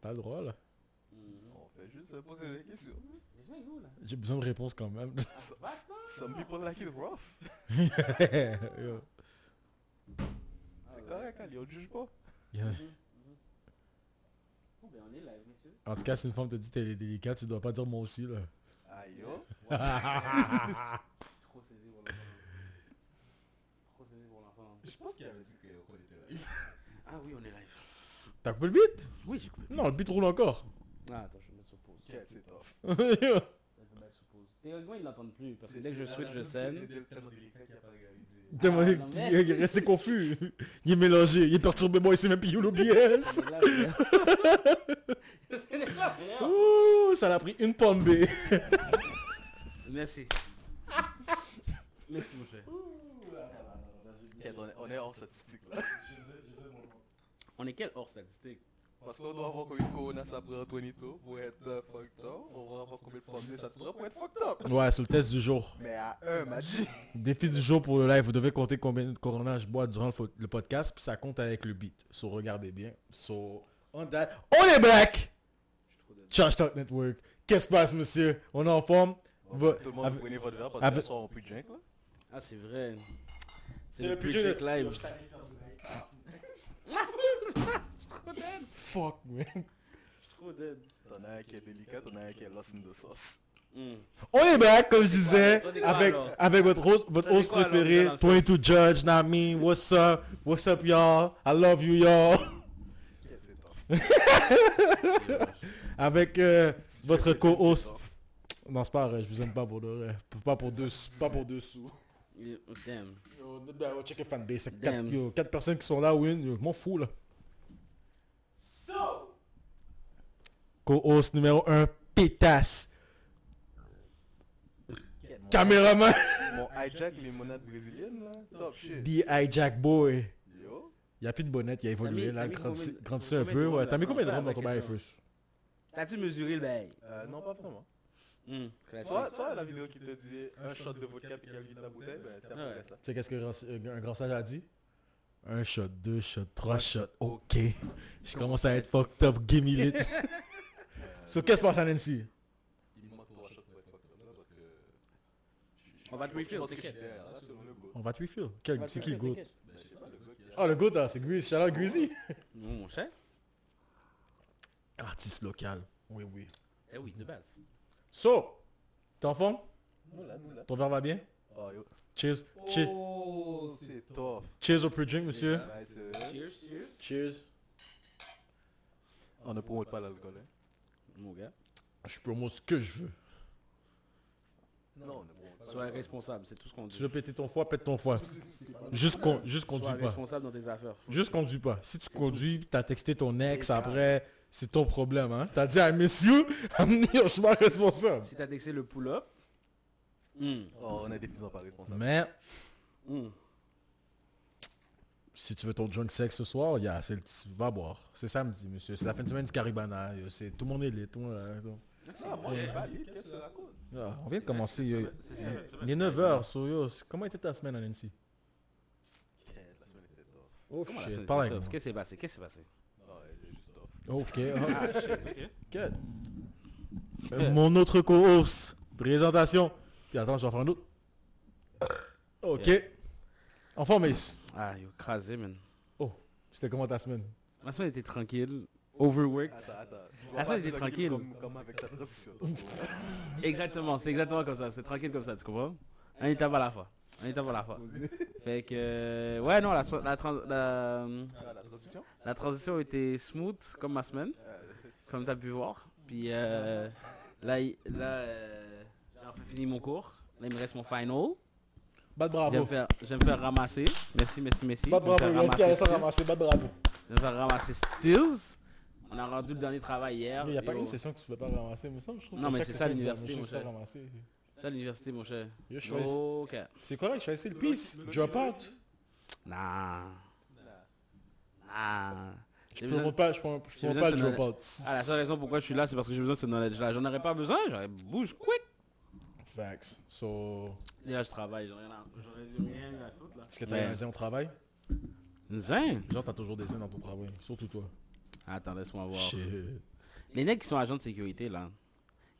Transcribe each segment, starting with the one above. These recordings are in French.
T'as le droit, là. On fait juste poser des questions. J'ai besoin de réponses quand même. So- Some people like it rough. C'est correct, Ali, on juge pas. Yeah. Bon, ben, on est live, messieurs. En tout cas, si une femme te dit t'es délicat, tu dois pas dire moi aussi, là. Aïe, yo. Trop saisi pour l'enfant. Trop saisi pour l'enfant. Je pense qu'il avait dit qu'on était live. Ah oui, on est live. T'as coupé le beat? Oui, j'ai coupé. Non, le beat roule encore. Ah, attends, je vais mettre sur pause. Ok, c'est tough. Yo. Je vais mettre sur pause. Théoriquement, ils n'entendent plus. Parce que dès que je switch de scène. Tellement- Ah, il est resté confus. Il est mélangé, il est perturbé, moi, il sait même plus où l'OBS. Ouh, ça l'a pris une pomme B. Merci. Merci, mon cher. On est- On est hors statistique là. On est quel hors statistique? Parce qu'on doit avoir combien de corona ça prend pour être euh, fucked up. On va avoir combien de pommes ça te prend pour être fucked up. Ouais, sur le test du jour. Mais à un, m'a dit. Défi du jour pour le live, vous devez compter combien de Corona je bois durant le, fo- le podcast, puis ça compte avec le beat. So, regardez bien. So, on that. On est back! Trash Talk Network. Qu'est-ce qui se passe, monsieur? On est en forme? Va- Tout le monde, avec- vous prenez votre verre parce avec- que soir on peut drink là. Ah, c'est vrai. C'est le le plus plus check live. Fuck, man. Je suis trop dead. T'en as un qui est délicat, t'en as un qui est lost in the sauce. Hmm. On est back, comme je disais, quoi, avec, alors? avec votre host, votre host quoi, préféré, dans le sens? 22 Judge, not me. What's up? What's up, y'all? I love you, y'all. Avec euh, votre co-host. Non, c'est pas vrai, je vous aime pas pour de vrai. Pas pour deux, pas pour deux sous. Yeah, Damn. Yo, yo, check Damn. Quatre, yo, quatre personnes qui sont là, win. Yo, m'en fous, là. Co-host numéro 1, pétasse. Mon- Caméraman. Mon hijack limonade brésilienne là. Top shit. The hijack boy. Yo. Il y a plus de bonnette, il a évolué mis- là, t'as mis grandissé, combien de- grandissé un peu. Ouais. T'as mis combien de rhum dans ton bail? T'as-tu mesuré le bail? Euh, non, pas vraiment. Classique. Toi, toi, la vidéo qui te disait un shot de vodka puis qu'elle vide la bouteille, ben c'est à peu près ça. Tu sais qu'est-ce que grand- euh, un grand sage a dit? Un shot, deux shots, trois shots, ok. Je commence à être fucked up, give me lit. So qu'est-ce qui se passe à Nancy? Il me manque trois shots pour être fucked up là parce que. On va te refill, t'inquiète. On va te refill. C'est qui le t'inquiète. Ben, je sais pas, le gars qui est. Ah, le goût, hein, c'est Greasy. Shout out Greasy. Non, mon cher. Artiste local. Oui, oui. Eh oui, de base. So, t'es en forme? Ton verre va bien? Oh yo. Cheers. Cheers. Oh, c'est tough. Cheers au pre-drink, monsieur. Nice. Cheers, cheers. Cheers. On ne promote pas l'alcool. Hein. Mon gars. Je promote ce que je veux. Non. Sois responsable, c'est tout ce qu'on dit. Tu veux péter ton foie, pète ton foie. Juste, con, juste Sois conduis pas. responsable dans tes affaires. Juste conduis pas. Si tu conduis, t'as texté ton ex après, c'est ton problème, hein. T'as dit à messieurs, amenez, je suis pas responsable. Si t'as texté le pull-up. Hmm. Oh, on est des faisans pas responsables. Mais, Hmm. si tu veux ton drunk sex ce soir, y a, c'est le, vas boire. C'est samedi, monsieur. C'est la fin de semaine du Caribana. C'est, tout le monde est lit. Tout le monde, euh, tout- Ah, moi, j'ai pas lu, qu'est-ce que tu racontes Ah, on vient de commencer. yo. Il est 9h, so yo. Comment était ta semaine, Nancy? Ok, La semaine était tough. Oh Comment la shit, semaine parle était tough? Qu'est-ce qui s'est passé? Qu'est-ce qui s'est passé Non, elle est juste tough. moi. Ok. Ah, shit, ok. Good. Euh, Mon autre co-host. Présentation. Puis attends, j'en prends un autre. Ok. En forme. Ah, yo, crasé, man. C'était comment ta semaine? Ma semaine était tranquille. Overworked. Attends, attends. Ah, pas était tranquille. Comme, comme avec ta transition. Exactement, c'est exactement comme ça. C'est tranquille comme ça, tu comprends? Un étape à la fois. Un étape à la fois. Fait que... euh, Ouais, non, la, so- la, trans- la, Ah, la transition? la transition était smooth, comme ma semaine, Euh, comme t'as pu voir. Puis euh, là, il- là euh, j'ai enfin fini mon cours. Là, il me reste mon final. Bad Je vais me bravo. faire, je vais me faire ramasser. Merci, merci, merci. Bad me bravo. Il y a ramasser ramasser. Bad bravo. Je vais me faire ramasser Stills. On a rendu le dernier travail hier. Il n'y a pas une session que tu ne peux pas ramasser, mais ça, je trouve Non, que mais c'est ça, l'université, Ça, l'université, mon cher. Yo, je fais- Ok. C'est correct, je vais essayer le peace. Drop out. Nah. Nah. Je ne promote pas, je besoin pas le drop out. Ah, la seule raison pourquoi je suis là, c'est parce que j'ai besoin de ce knowledge-là. J'en aurais pas besoin, j'aurais bouge quick. Facts. So, Déjà, je travaille, j'aurais rien à foutre là. est-ce que t'as un zin au travail? Zin Genre, t'as toujours des zins dans ton travail. Surtout toi. Attends, laisse-moi voir. Shit. Les mecs qui sont agents de sécurité là,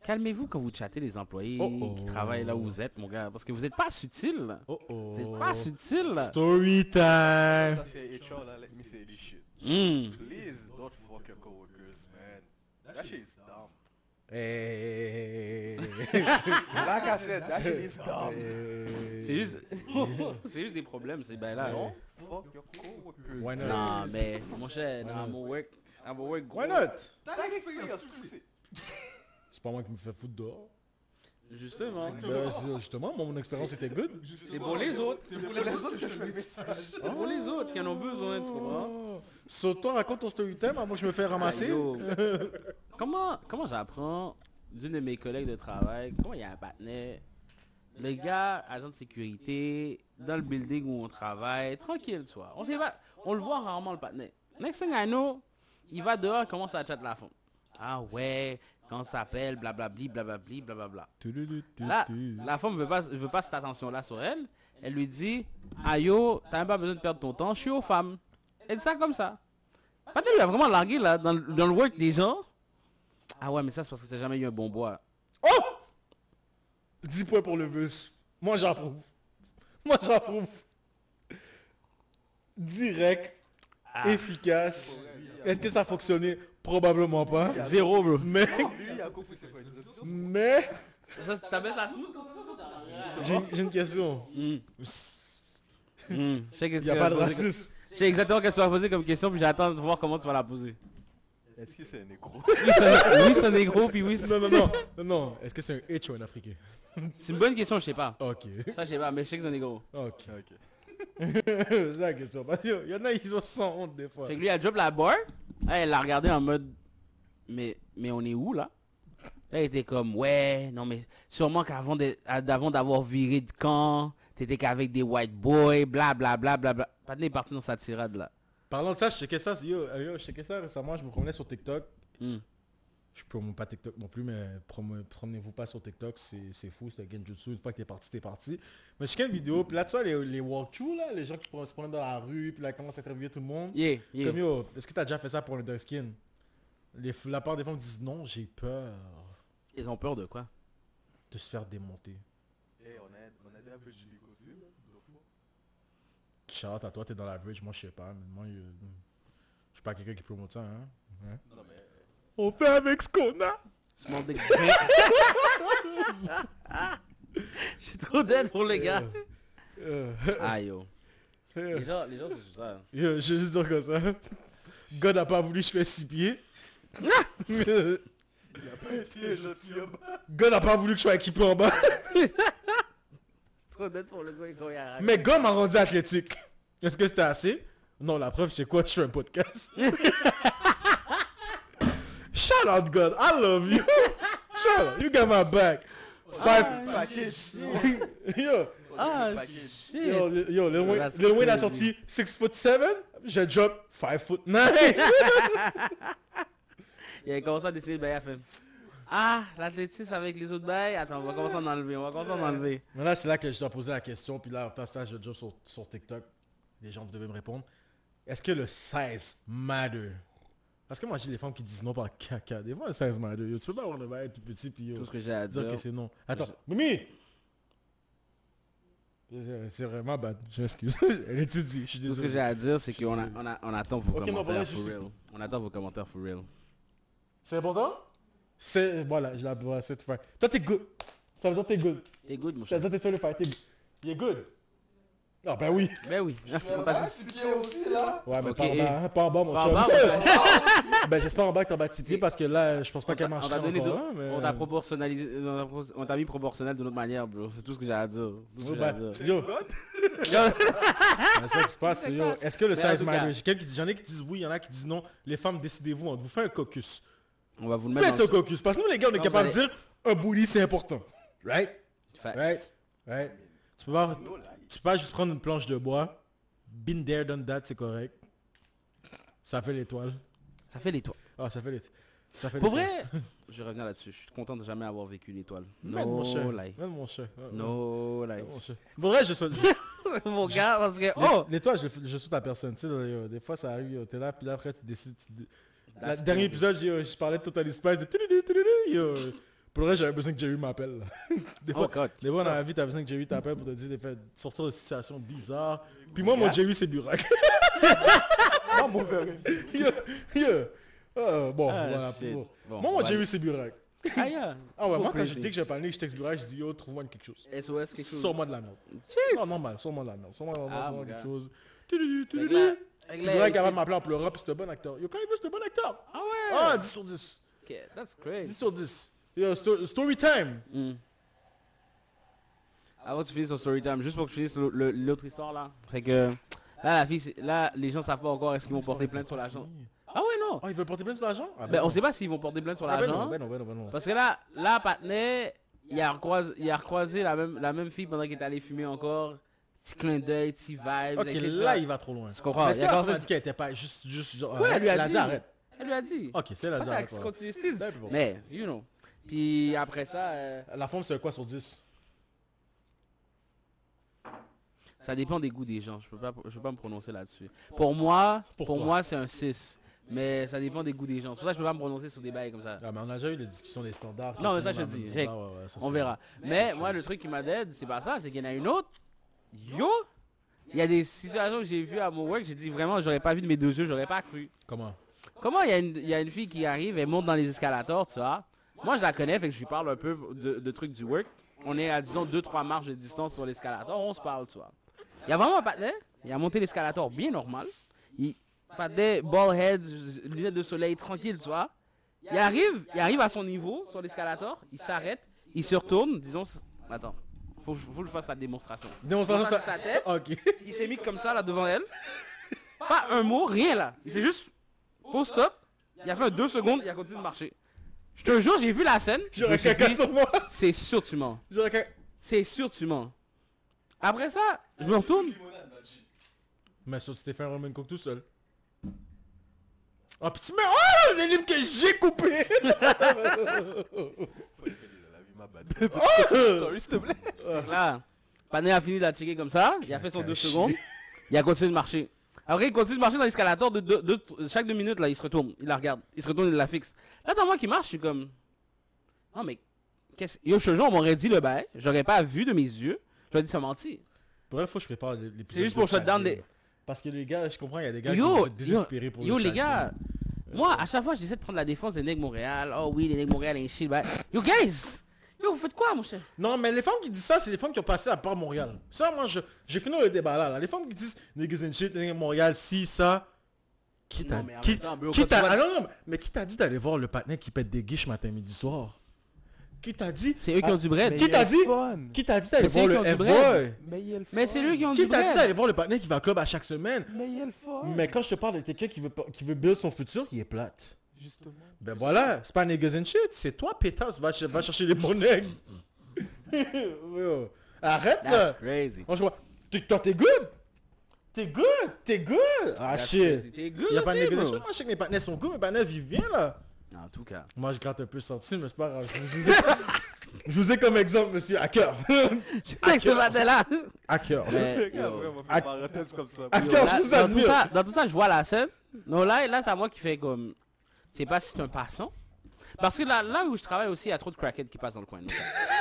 calmez-vous quand vous chattez les employés Oh, oh. qui travaillent là où vous êtes, mon gars. Parce que vous n'êtes pas subtil là. Oh oh. Vous n'êtes pas subtil là. Story time. Ça, c'est HR, là, let me say this shit. Hmm. Please don't fuck your coworkers, man. That shit is dumb. Hey. Like I said, that shit is dumb. C'est juste... c'est juste des problèmes, ces bails là. Don't fuck your coworkers. Why not? Non, mais mon cher, dans mon work, dans mon work, Why not? C'est pas moi qui me fais foutre dehors. Justement. Ben, justement, mon expérience était good. C'est pour les autres. C'est pour les autres que je fais le message. C'est pour les autres qui en ont besoin, tu comprends? Oh. So, toi, raconte ton story time avant que je me fais ramasser. Comment comment j'apprends d'une de mes collègues de travail, comment il y a un partenaire, le gars, agent de sécurité, dans le building où on travaille, tranquille, tu vois. On, sait pas, on le voit rarement, le partenaire. Next thing I know, il va dehors, il commence à chatter la femme. Ah ouais, quand ça s'appelle, blablabli, blablabli, blablabla. Là, la femme veut pas, veut pas cette attention-là sur elle. Elle lui dit, ah yo, t'as même pas besoin de perdre ton temps, je suis aux femmes. Elle dit ça comme ça. Patrick lui a vraiment largué là, dans, le- dans le work des gens. Ah ouais, mais ça c'est parce que t'as jamais eu un bon bois. Oh 10 points pour le bus. Moi, j'approuve. Moi, j'approuve. Direct, Ah. efficace. Est-ce que ça a fonctionné? Probablement pas. Zéro, bro. Mais, a c'est mais, Ça, t'avais ça smooth comme ça, j'ai j'ai une question. Hmm. Hmm. Je sais que Il n'y a pas de racisme. Je sais exactement qu'est-ce que tu vas poser comme question, puis j'attends de voir comment tu vas la poser. Est-ce que c'est un négro? Oui, c'est un- oui, c'est un négro, puis oui, c'est Non, non, non. non, non. Est-ce que c'est un H ou un Africain? C'est une bonne question, je sais pas. Ok. Ça, je sais pas, mais je sais que c'est un négro. Ok. Ok. c'est la question. Parce qu'il y en a, ils ont sans honte des fois. Fait que lui, elle drop la barre. Elle l'a regardé en mode, mais, mais on est où là? Elle était comme, ouais, non mais sûrement qu'avant d'avoir viré de camp, t'étais qu'avec des white boys, bla bla bla bla bla. Est parti dans sa tirade là. Parlant de ça, je checkais ça, yo, yo, je checkais ça récemment, je me promenais sur TikTok. Hmm. Je promets pas TikTok non plus, mais promo- promenez-vous pas sur TikTok, c'est c'est fou, c'est un genjutsu, une fois que t'es parti, t'es parti. Mais je checkais une vidéo, puis là tu vois les, les walkthrough là, les gens qui se promènent dans la rue, puis là ils commencent à interviewer tout le monde. Yeah, yeah. Comme yo, est-ce que t'as déjà fait ça pour un dark skin? Les, La part des femmes disent non, j'ai peur Ils ont peur de quoi? De se faire démonter. Eh, on a, on a aussi, là. deux fois. Shout à toi, t'es dans la village, moi je sais pas, mais moi je, je suis pas quelqu'un qui promote ça, hein. Hein? Non, mais. On fait avec ce qu'on a Small dick. Je suis trop dead pour les gars. Euh, Ah yo. euh, Les gens, les gens c'est ça. Yo, je vais juste dire comme ça. God a pas voulu que je fasse 6 pieds. Il a pas été gentil en bas. God a pas voulu que je sois équipé en bas. Trop dead pour le gars quand il a Mais God m'a rendu athlétique. Est-ce que c'était assez? Non, la preuve, c'est quoi Je fais un podcast. Shout out God, I love you. Shout out, you got my back. Five. Package. Yo, Ah Package. shit. yo, yo, Lil Wayne, That's Lil Wayne a sorti 6 foot 7. Je drop 5 foot 9. Il a commencé à dessiner le bail, il a fait Ah, l'athlétisme avec les autres bails. Attends, on va commencer à en enlever, on va commencer à en enlever. Mais là, c'est là que je dois poser la question. Puis là, en faire ça, je drop sur, sur TikTok. Les gens, vous devez me répondre. Est-ce que le 16 matter? Parce que moi, j'ai des femmes qui disent non par caca. Des fois, le 16 matter. Yo, tu peux pas avoir le bail tout petit. Puis yo, Tout ce que j'ai à dire dire. que c'est non. Attends, Mimi C'est- vraiment bad. Je m'excuse. Elle étudie. Je suis Tout ce que j'ai à dire, c'est qu'on a, on a, on attend vos Ok, non, commentaires for real. On attend vos commentaires for real. C'est important? C'est. Voilà, je la vois cette fois. Toi, t'es good. Ça veut dire que t'es good. T'es good, mon Ça cher. veut dire que t'es sur le fight. T'es good. Ah, ben oui. Ben oui. On t'a Ah, six pieds aussi, là. Ouais, mais Ok, pas, en bas, hein, pas en bas, mon Pas en chum. ben, j'espère en bas que t'as bâti pied parce que là, je pense pas qu'elle t'a- marche on t'a donné encore, de- hein, mais... on t'a proportionnalisé, on t'a- on t'a mis proportionnel de notre manière, bro. C'est tout ce que j'ai à dire. C'est tout à ben, dire. yo, c'est ça qui se passe, yo. Est-ce que le Mais en 16 tout cas- matter? J'ai quelqu'un qui dit- J'en ai qui disent oui, il y en a qui disent non. Les femmes, décidez-vous. On vous fait un caucus. On va vous le mettre Faites un caucus. Parce que nous, les gars, on est capable de dire un bully, c'est important. Right? Right? Right? Tu peux pas, tu peux pas juste prendre une planche de bois. Been there, done that, c'est correct. Ça fait l'étoile. Ça fait les toits. Ah, ça fait l'étoile. Ça fait Pour vrai, je reviens là-dessus. Je suis content de jamais avoir vécu l'étoile. Mon chat. No lie. Mon chat. Ouais, ouais. No lie. Mon. Pour vrai, je saute. Mon gars, parce que... Oh! L'étoile, je, je saute à personne. Tu sais, des fois, ça arrive, t'es là, puis là, après, tu décides. tu La dernier épisode, j'ai, je parlais de Total Spice, de yo. Pour le reste, j'avais besoin que Jerry m'appelle. Des Oh fois, god. des fois, dans la vie, t'as besoin que Jerry t'appelle pour te dire des faits, sortir de situations bizarres. Puis moi, mon Yeah. Jerry, c'est Burak. Pas mauvais. yo, yo. Ah, bon, Ah, voilà. pour- Bon, moi, mon Jerry, aller. c'est Burak. Ah, yeah. Ah ouais, Faut moi, quand je, dès que j'ai parlé, je texte Burak, je dis, yo, trouve-moi quelque chose. SOS, quelque chose. Sors-moi de la merde. Non, normal, sors-moi de la merde. Sors-moi Ah, sors-moi mon quelque chose. Burak, avant de m'appeler en pleurant, puis c'est un bon acteur. Yo, quand il veut, c'est un bon acteur. Ah ouais. Ah, 10 sur 10. Ok, that's 10 great. sur 10. Yo, sto- story time. Hmm. Avant que tu finisses ton story time, juste pour que tu finisses l'autre histoire là. Fait que là, la fille, là, les gens savent pas encore est-ce qu'ils vont porter plainte sur l'agent. Ah ouais, non. Oh, il veut porter plainte sur l'agent? Ah, Ben, on sait pas s'ils vont porter plainte sur Ah, ben l'agent. non, ben non, ben non, ben non. Parce que là, là, Patnais, il a recroisé, il a recroisé la même, la même fille pendant qu'il était allé fumer encore. Petit clin d'œil, petit vibe. Ok, etc. là, il va trop loin. Tu comprends? Est-ce Il y a qu'elle a dit qu'elle était pas juste, juste, genre, Ouais, elle lui a dit. arrête. Elle lui a dit. Ok, c'est la style. Ben. Mais, you know. Puis après ça, euh, La forme, c'est quoi sur 10 ça dépend des goûts des gens. Je peux pas, je peux pas me prononcer là-dessus. Pour moi, Pourquoi pour moi, c'est un 6. Mais ça dépend des goûts des gens. C'est pour ça que je peux pas me prononcer sur des bails comme ça. Ah, mais on a déjà eu les discussions des standards. Non, mais ça, je dis. ah, ouais, ouais, ça, On verra. Mais moi, le truc qui m'a d'aide, c'est pas ça, c'est qu'il y en a une autre. Yo! Il y a des situations que j'ai vues à mon work, j'ai dit vraiment, j'aurais pas vu de mes deux yeux, j'aurais pas cru. Comment? Comment il y, a une- il y a une fille qui arrive, elle monte dans les escalators, tu vois? Moi, je la connais, fait que je lui parle un peu de, de trucs du work. On est à, disons, 2-3 marches de distance sur l'escalator, on se parle, tu vois. Il y a vraiment un patinet, il a monté l'escalator bien normal. Il patinet, ball head, lunettes de soleil, tranquille, tu vois. Il arrive, il arrive à son niveau sur l'escalator, il s'arrête, il se retourne, disons, attends, faut, que je- faut que je fasse la démonstration. Démonstration sa tête. Il s'est mis comme ça là devant elle. Pas un mot, rien là. Il s'est juste pause stop. Il a fait un deux secondes, il a continué de marcher. Je te jure, j'ai vu la scène. J'aurais caca dit, sur moi. c'est sûr tu mens. J'aurais caca. C'est sûr tu mens. Après ça, je me retourne. Mais ça, tu t'es fait un Roman Coke tout seul. Ah, mets. Oh, les livres que j'ai coupés La vie m'a battu. Story, s'il te plaît. Là, Pané a fini de la checker comme ça. Il a fait son deux Caché. secondes. Il a continué de marcher. Après, il continue de marcher dans l'escalator. De, de- de- chaque deux minutes, là, il se retourne. Il la regarde. Il se retourne, il la fixe. Là, dans moi qui marche, je suis comme. Non, mais. Qu'est-ce. Yo, je te jure, on m'aurait dit le bail. J'aurais pas vu de mes yeux. J'aurais dit ça mentit. Pour faut que je prépare l'épisode. C'est juste pour shut down Chad des- Parce que les gars, je comprends, il y a des gars Yo, qui sont désespérés pour Yo, le les gars. Moi, à chaque fois, j'essaie de prendre la défense des nègres Montréal. Oh oui, les nègres Montréal, et shit. bah. Yo, guys! Yo, vous faites quoi, mon cher? Non, mais les femmes qui disent ça, c'est les femmes qui ont passé à part Montréal. Ça, moi, je, j'ai fini le débat là, là. Les femmes qui disent niggas and shit, niggas Montréal, si, ça. Qui t'a mais qui, qui ah, non, non, mais qui t'a dit d'aller voir le partenaire qui pète des guiches matin, midi, soir? Qui t'a dit C'est eux qui ont du bread. Qui t'a dit. Qui t'a dit d'aller Mais c'est voir eux le qui ont du bread. F-Boy Mais il y a le Mais fun. c'est eux qui ont Qui du t'a dit bread. d'aller voir le partenaire qui va au club à chaque semaine? Mais il y a le fun. Mais quand je te parle de quelqu'un qui veut, qui veut build son futur, il est plate. Justement. Ben voilà, c'est pas niggas and shit, c'est toi, pétasse, va, ch- va chercher les bons nègres. Arrête là. That's crazy. Moi je vois, t'es- toi t'es good? T'es good, t'es good. Ah That's shit. crazy. T'es good Y'a pas de. Moi je sais que mes partenaires sont good, mes partenaires vivent bien là. En tout cas. Moi je gratte un peu senti, mais c'est pas grave. Je vous ai, je vous ai comme exemple, monsieur Hacker. Avec ce matin-là. Hacker. Mais, là, je vous dans, tout admire. ça, dans tout ça, je vois la scène. Non, là, là c'est à moi qui fait comme. C'est pas si c'est un passant. Parce que là, là où je travaille aussi, il y a trop de crackheads qui passent dans le coin.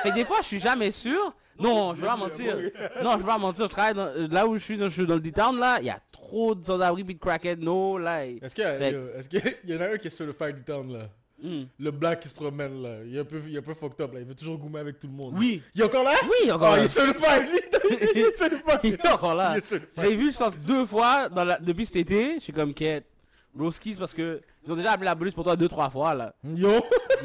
que des fois, je suis jamais sûr. Non, je vais pas mentir. Non, je vais pas mentir. Je travaille dans- euh, là où je suis, dans, je suis dans le D-Town, là. Il y a trop de sans-abri puis de crackheads. No, là. Est-ce qu'il y, Fait- en a un qui est sur le Fire du Town là Hmm. Le black qui se promène là. Il est un peu, il est un peu fucked up là. Il veut toujours goumer avec tout le monde. Oui. Il est encore là? Oui, encore Oh, là. il est sur le Fire. Il est sur le Fire. Il est encore là. L'ai vu, je pense, deux fois dans la- depuis cet été. Je suis comme quête. Broskis, parce que ils ont déjà appelé la police pour toi deux, trois fois, là. Yo.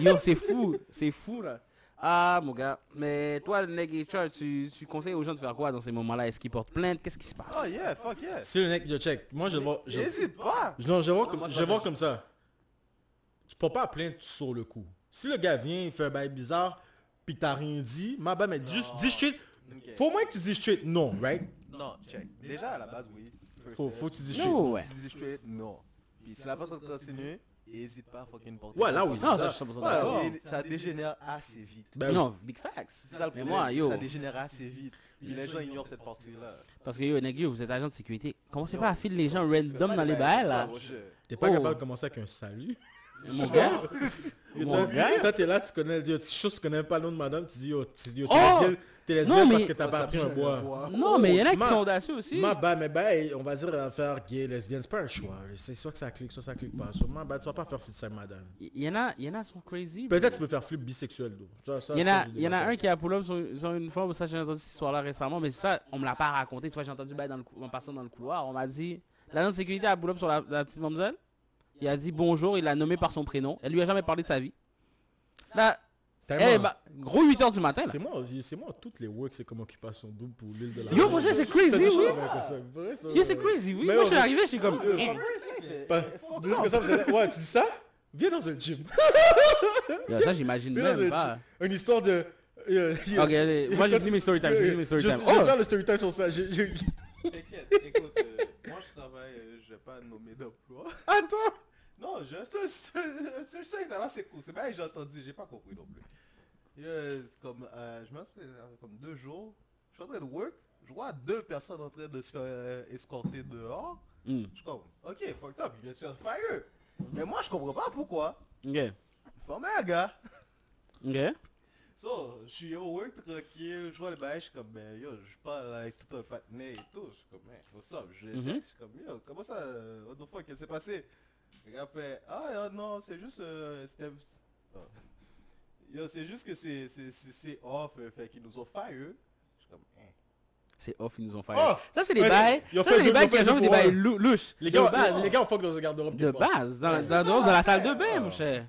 Yo, c'est fou, c'est fou là. Ah mon gars, mais toi le HR, tu, tu conseilles aux gens de faire quoi dans ces moments-là? Est-ce qu'ils portent plainte? Qu'est-ce qui se passe? Oh yeah, fuck yeah. C'est le mec, yo, check. Moi, je voir. Je, Hésite pas. non, je moi, comme, je vais voir comme ça. Tu peux pas plaindre sur le coup. Si le gars vient, il fait un bail bizarre, pis t'as rien dit, ma bad, mais dis juste, dis straight. Faut au moins que tu dis straight non, right? Non, check. Déjà, à la base, oui. Faut, faut que tu dis No straight. way. Tu dis straight, non. Puis si la personne continue, et hésite pas à fucking porter. Ouais, là, oui, Non, ça, ça. je suis 100% Ouais, d'accord. et ça dégénère assez vite. Ben. Non, big facts. C'est ça le Mais problème. moi, yo, Ça dégénère assez vite. Puis les gens ignorent cette partie-là. parce que yo, yo, vous êtes agent de sécurité. Commencez pas à filer les gens random dans les bail, bails, là. T'es pas Oh. capable de commencer avec un salut? Mon gars? Yo, Mon toi- gars? Toi, t'es là, tu connais, yo, tu chose, tu connais pas le nom de madame, tu dis, yo, tu dis, yo, t'es Oh! lesbienne, t'es lesbienne parce que t'as pas pris un bois. Non, mais il y en a qui sont audacieux aussi. Ma bad, mais ben, on va dire affaire gay, lesbienne, c'est pas un choix. C'est soit que ça clique, soit ça clique pas. Sur ma bad, tu vas pas faire flip ça, madame. Il y en a, il y en a qui sont crazy. Peut-être tu peux faire flip bisexuel, Il y en a, il y en a un qui a pull up sur, une fois, ça j'ai entendu cette histoire-là récemment, mais ça, on me l'a pas raconté. Tu vois, j'ai entendu dans le, cou- en passant dans le couloir, on m'a dit, l'agent de sécurité a pull up sur la, la petite mademoiselle. Il a dit bonjour, il l'a nommé par son prénom. Elle lui a jamais parlé de sa vie. Là, pas. eh, bah, gros 8h du matin. là. C'est moi, c'est moi, toutes les works, c'est comme occupation double pour l'île de la Yo, mon c'est crazy, oui. Yo, c'est crazy, oui. Mais Moi, je suis arrivé, je suis comme... Euh. Pas- Plus que ça, vous allez- Ouais, tu dis ça? Viens dans un gym. Yo, ça, j'imagine même un pas. gym. Une histoire de... euh, Ok, allez, moi, j'ai fini mes story time. J'ai fini mes story Je- time. Je Oh! le story time sur ça. T'inquiète, écoute, euh, moi je travaille, euh, je vais pas nommer d'emploi. Attends Non, je un seul, ça va, c'est cool. C'est que j'ai entendu, j'ai pas compris non plus. Comme, euh, je me suis comme deux jours, je suis en train de work, je vois deux personnes en train de se faire euh, escorter dehors. Hmm, Je suis comme, ok, fucked up, il se faire fire. Mais moi je comprends pas pourquoi. Ok. Formé un gars. Ok. So, je suis au work tranquille, je vois le bail, je suis comme, ben yo, je parle avec tout un partenaire et tout. Je suis comme, man, what's up? Je, Mhm. je suis comme, yo, comment ça, what the fuck, qu'est-ce qui s'est passé? Le gars fait, ah euh, non, c'est juste, euh, c'était. ah. Yo, c'est juste que c'est c'est- c'est- c'est off, euh, fait qu'ils nous ont fire. Je suis comme, hein. C'est off, ils nous ont fait. Oh! Ça, c'est des bails. ils ont Ça, fait c'est des deux- bails qui ont des bails louches. Les gars, base. les gars, on fuck dans un garde-robe. De base. Dans, dans, dans, ça, dans la salle de bain, mon cher.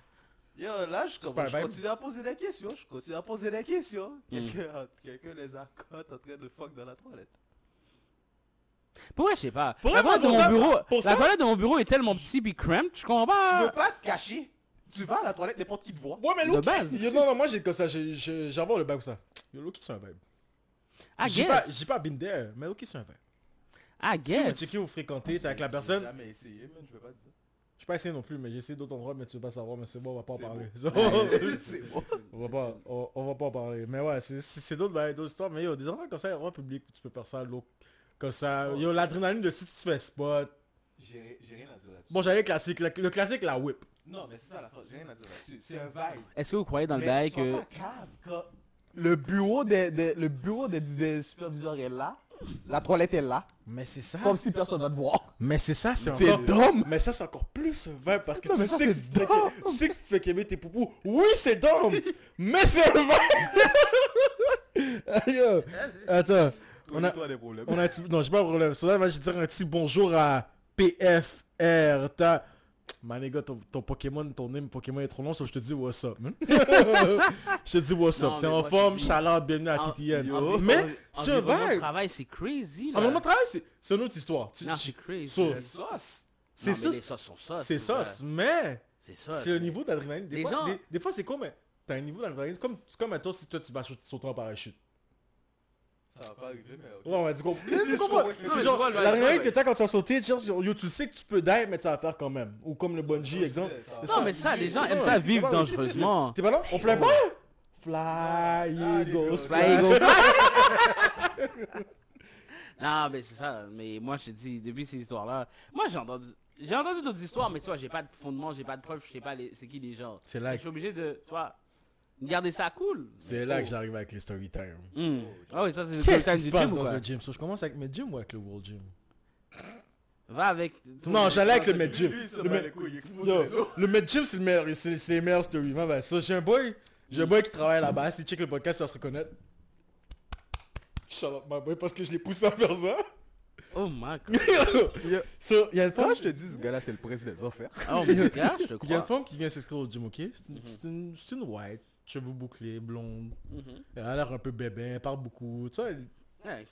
Yo, là, je, continue à poser des questions, je continue à poser des questions. Mm. Quelqu'un quelqu'un les accote en train de fuck dans la toilette. Pourquoi, je sais pas? Pour La toilette de mon bureau, pour la ça- toilette de mon bureau est tellement petit puis cramped, je comprends Tu veux pas. pas te cacher, tu vas à la toilette, n'importe qui te voit. Ouais, mais De Loki, base. yo, non, non, moi j'ai comme ça, j'ai- j'ai- j'envoie le vibe ça. Yo, Loki c'est un vibe. I J'ai pas, guess. j'ai pas been there, mais Loki c'est un vibe. I Si vous guess. checkez, vous fréquentez, t'es avec la J'ai personne. jamais essayé, man, je veux pas dire. Je pas essayé non plus, mais j'ai essayé d'autres endroits, mais tu veux pas savoir, mais c'est bon, on va pas en C'est parler. c'est bon. on va pas, on, on va pas en parler. Mais ouais, c'est- c'est c'est d'autres bails, d'autres histoires. Mais yo, des endroits comme ça, endroits publics, tu peux faire ça, l'eau, comme ça. Oh. Yo, l'adrénaline de si tu te fais spot. J'ai rien à dire là-dessus. Bon, j'allais le classique, le, le classique, la whip. Non, mais c'est ça la phrase, j'ai rien à dire là-dessus. C'est un vibe. Est-ce que vous croyez dans le Mais que. cave, quand le bureau des, des- le bureau des, des superviseurs est là, la toilette est là, Mais c'est ça. comme si personne va te voir. Mais c'est ça, c'est C'est encore... dumb. Mais ça, c'est encore plus un vibe parce que Non, tu sais, que c'est tu fais que- tu sais que tu fais qu'aimer tes poupous. Oui, c'est dumb, mais c'est un vibe. Yo, attends, on a, Toi, des problèmes. on a. Non, j'ai pas de problème. Je vais dire un petit bonjour à PFR. T'as... Man, les gars, ton, ton Pokémon, ton name Pokémon est trop long, sauf que je te dis what's up, man. je te dis what's Non, up. T'es en forme, shout bienvenue à TTN. Mais, c'est un environnement de vibe. travail, c'est crazy. Là. Environnement de travail, c'est c'est une autre histoire. Non, c'est crazy. So- sauce. C'est Non, mais ça. les sauces sont sauces. C'est ça. sauce, mais... C'est ça. C'est le niveau d'adrénaline. Des, fois, gens- des, des fois, c'est con, mais t'as un niveau d'adrénaline. Comme, comme à toi si toi tu vas sauter en parachute. Ça va pas arriver, mais ok. Ouais, qu'on. Je comprends. C'est Non, mais genre, l'adrénaline ouais. que t'as quand tu vas sauter, genre, yo, tu sais que tu peux die, mais tu vas faire quand même. Ou comme le bungee, exemple. c'est ça. C'est Non, mais ça, les gens aiment ça vivre dangereusement. T'es pas là? On fly pas? Fly, Ah, Eagles, Eagles, fly. Non, mais c'est ça. Mais moi, je te dis, depuis ces histoires-là, moi, j'ai entendu, j'ai entendu d'autres histoires, mais tu vois, j'ai pas de fondement, j'ai pas de preuves, je sais pas les- c'est qui les gens. C'est là, Je suis obligé de, tu vois, garder ça cool. c'est là que j'arrive avec les story time. Hmm. Ah oui, ça, c'est le Qu'est-ce time qui se du passe gym ou dans quoi un gym? So, Je commence avec mes gym ou avec le World Gym? Va avec... Non, j'allais avec le Med Gym. Le couilles, Yo, Med Gym, c'est le meilleur, c'est c'est les stories. Ma bad. So, j'ai un boy, j'ai un boy qui travaille là-bas. S'il check le podcast, il va se reconnaître. Shut up, my boy, parce que je l'ai poussé à faire ça. Oh my god. so, il y a une femme, je te dis, ce gars-là, c'est le prince des enfers? Oh my god, je te il y a une femme qui vient s'inscrire au gym, ok? C'est une, c'est une, c'est une white, cheveux bouclés, blonde. Mhm. Elle a l'air un peu bébé, elle parle beaucoup. Tu vois, elle- Ouais.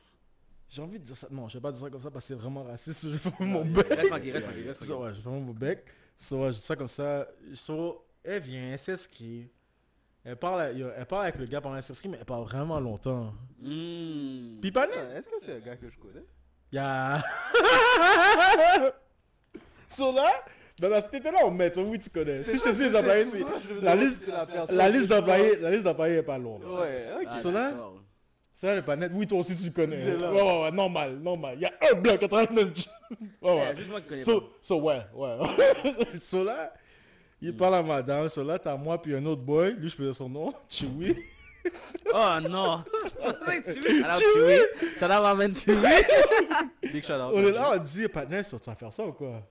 j'ai envie de dire ça. Non, je vais pas dire ça comme ça parce que c'est vraiment raciste. Je vais fermer mon bec. Reste tranquille, reste tranquille, reste So, tranquille. ouais, je mon bec. So, ouais, je dis ça comme ça. So, elle vient, elle s'inscrit. Elle parle, elle parle avec le gars pendant qu'elle s'inscrit, mais elle parle vraiment longtemps. Puis pas Est-ce que c'est un gars que je connais? Il y a... so là, Ben, parce que t'étais là au maître, oui, tu connais. Si je te dis les employés, La liste, la la liste je d'employés, la liste d'employés est pas longue. Ouais, ok. Ah, Ça, là? d'accord. Ça, le panette, oui, toi aussi, tu connais. Ouais, ouais, ouais, normal, normal. Il y a un blanc qui est en train de... Ouais, Eh, ouais. Juste moi qui connais So, pas. so, ouais, ouais. so là, il parle à madame. So là, t'as moi puis un autre boy. Lui, je faisais son nom. Chewy. Oh non. Alors Chewy. Shout out man Chewy. Big shout out. On est là, on dit, Patnel, tu vas faire ça ou quoi?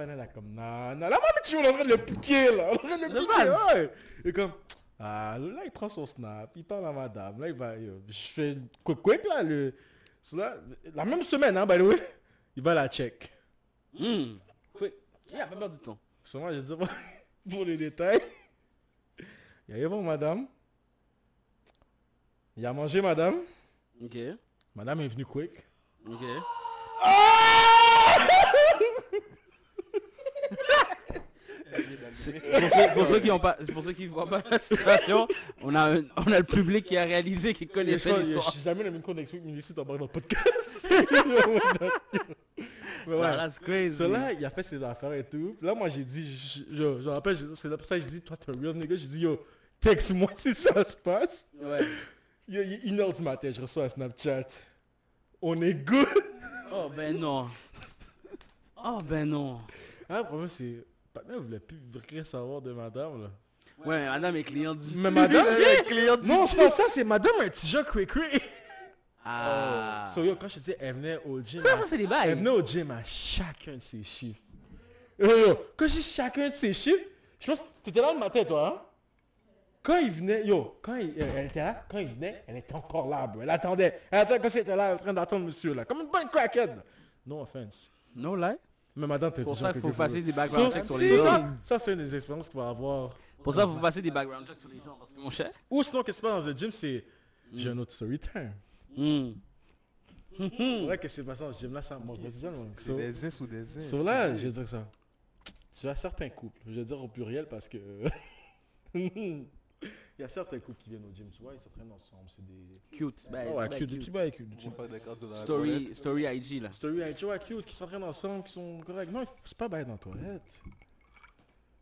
Patnel, là, comme, non, non. Là, moi, mais Chewy, on est en train de le piquer, là. On est en train de le piquer, base. ouais. Et comme, ah, là, il prend son snap. Il parle à madame. Là, il va, yo, je fais quick, quick, là. Le, là, la même semaine, hein, by the way. Il va la check. Hmm. Quick. Il a pas peur du temps. Moi, je dis, pour les détails. Il y a bon, madame. Il a mangé, madame. Ok. Madame est venue quick. Ok. C'est- Pour ceux, pour ceux qui ont pas, pour ceux qui voient pas la situation, on a, un- on a le public qui a réalisé, qui Je connaissait l'histoire. suis jamais dans une connexion avec Milici dans le podcast. Mais ouais. That's crazy. So là, il a fait ses affaires et tout. Là, moi, j'ai dit, je, je, je me rappelle, c'est pour ça que j'ai dit, toi, t'es un real nigga. J'ai dit, yo, texte-moi si ça se passe. Ouais. Yo, il est une heure du matin, je reçois un Snapchat. On est good. Oh ben non. Oh ben non. Ah, le problème, c'est, Patna voulait plus rien savoir de madame, là. Ouais, madame est client du. Mais madame, client non, c'est pas ça, c'est madame un petit jeu quick. Ah. So yo, quand je dis, elle venait au gym. Ça, à- ça c'est des elle bails. venait au gym à chacun de ses chiffres. Yo, yo, quand je dis chacun de ses chiffres, je pense que t'étais là le matin, toi, hein? Quand il venait, yo, quand il, euh, elle était là, quand il venait, elle était encore là, bro. Elle attendait. Elle attendait quand c'était là, en train d'attendre monsieur, là. Comme une bonne crackhead. No offense. No lie. Mais madame, t'es Pour ça qu'il faut passer de- des background So, checks sur les ça, hommes. ça, c'est une des expériences qu'on va avoir. Pour ça, faut passer des background checks sur les gens parce que mon cher. Ou sinon, qu'est-ce qui se passe dans le gym, c'est. J'ai un autre story time. Hmm. C'est vrai que c'est passé dans ce gym là, ça mange. C'est So, des ins ou des ins. so là, je vais dire ça. Tu as certains couples, je vais dire au pluriel parce que. Il y a certains couples qui viennent au gym, tu vois, ils s'entraînent ensemble. C'est des. Cute. Ben, Oh, ouais, ben, cute, petits bails cute. la Story, toilette. story IG là. Story avec Joe cute qui s'entraînent ensemble, qui sont corrects. Non, c'est pas bail dans la toilette.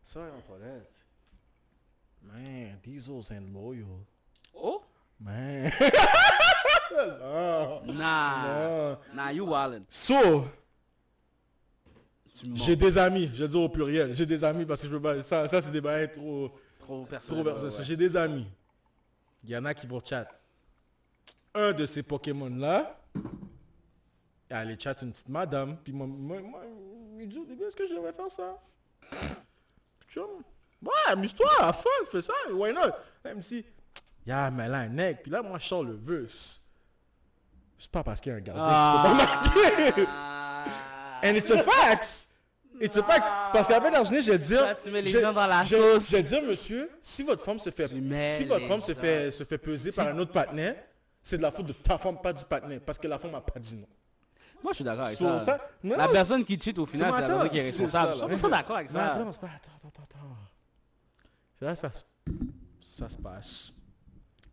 Ça va dans la toilette. Man, Diesel's and loyal. Oh? Man. non, Nah. non. Nah, you wildin'. So, j'ai des amis, je dire au pluriel. J'ai des amis parce que je veux pas. Ça, ça c'est des bails trop. Trop Trop personnel. versé. ouais, ouais. J'ai des amis. Il y en a qui vont chat. Un de ces Pokémon-là, elle allait chat une petite madame. Puis moi, moi, moi, il dit au début, est-ce que je devrais faire ça? Tu vois, ouais, amuse-toi, à fun, fais ça, why not? Elle me dit, yeah, mais là, un nec. Puis là, moi, je sors le verse. C'est pas parce qu'il y a un gardien que tu peux pas marquer. Ah. And it's a fact. It's a fact. Parce le journée, je vais dire. Là, tu mets les je- gens dans la je- sauce. Je vais dire, monsieur, si votre femme se fait, si votre femme se fait, se fait peser par un autre partenaire, c'est de la faute de ta femme, pas du partenaire. Parce que la femme a pas dit non. Moi, je suis d'accord avec So, ça. ça- non, La personne qui cheat au c'est final, c'est la personne qui est responsable. Je suis 100% d'accord avec ça. attends, attends, attends, attends, attends. C'est là, ça, se- ça se passe.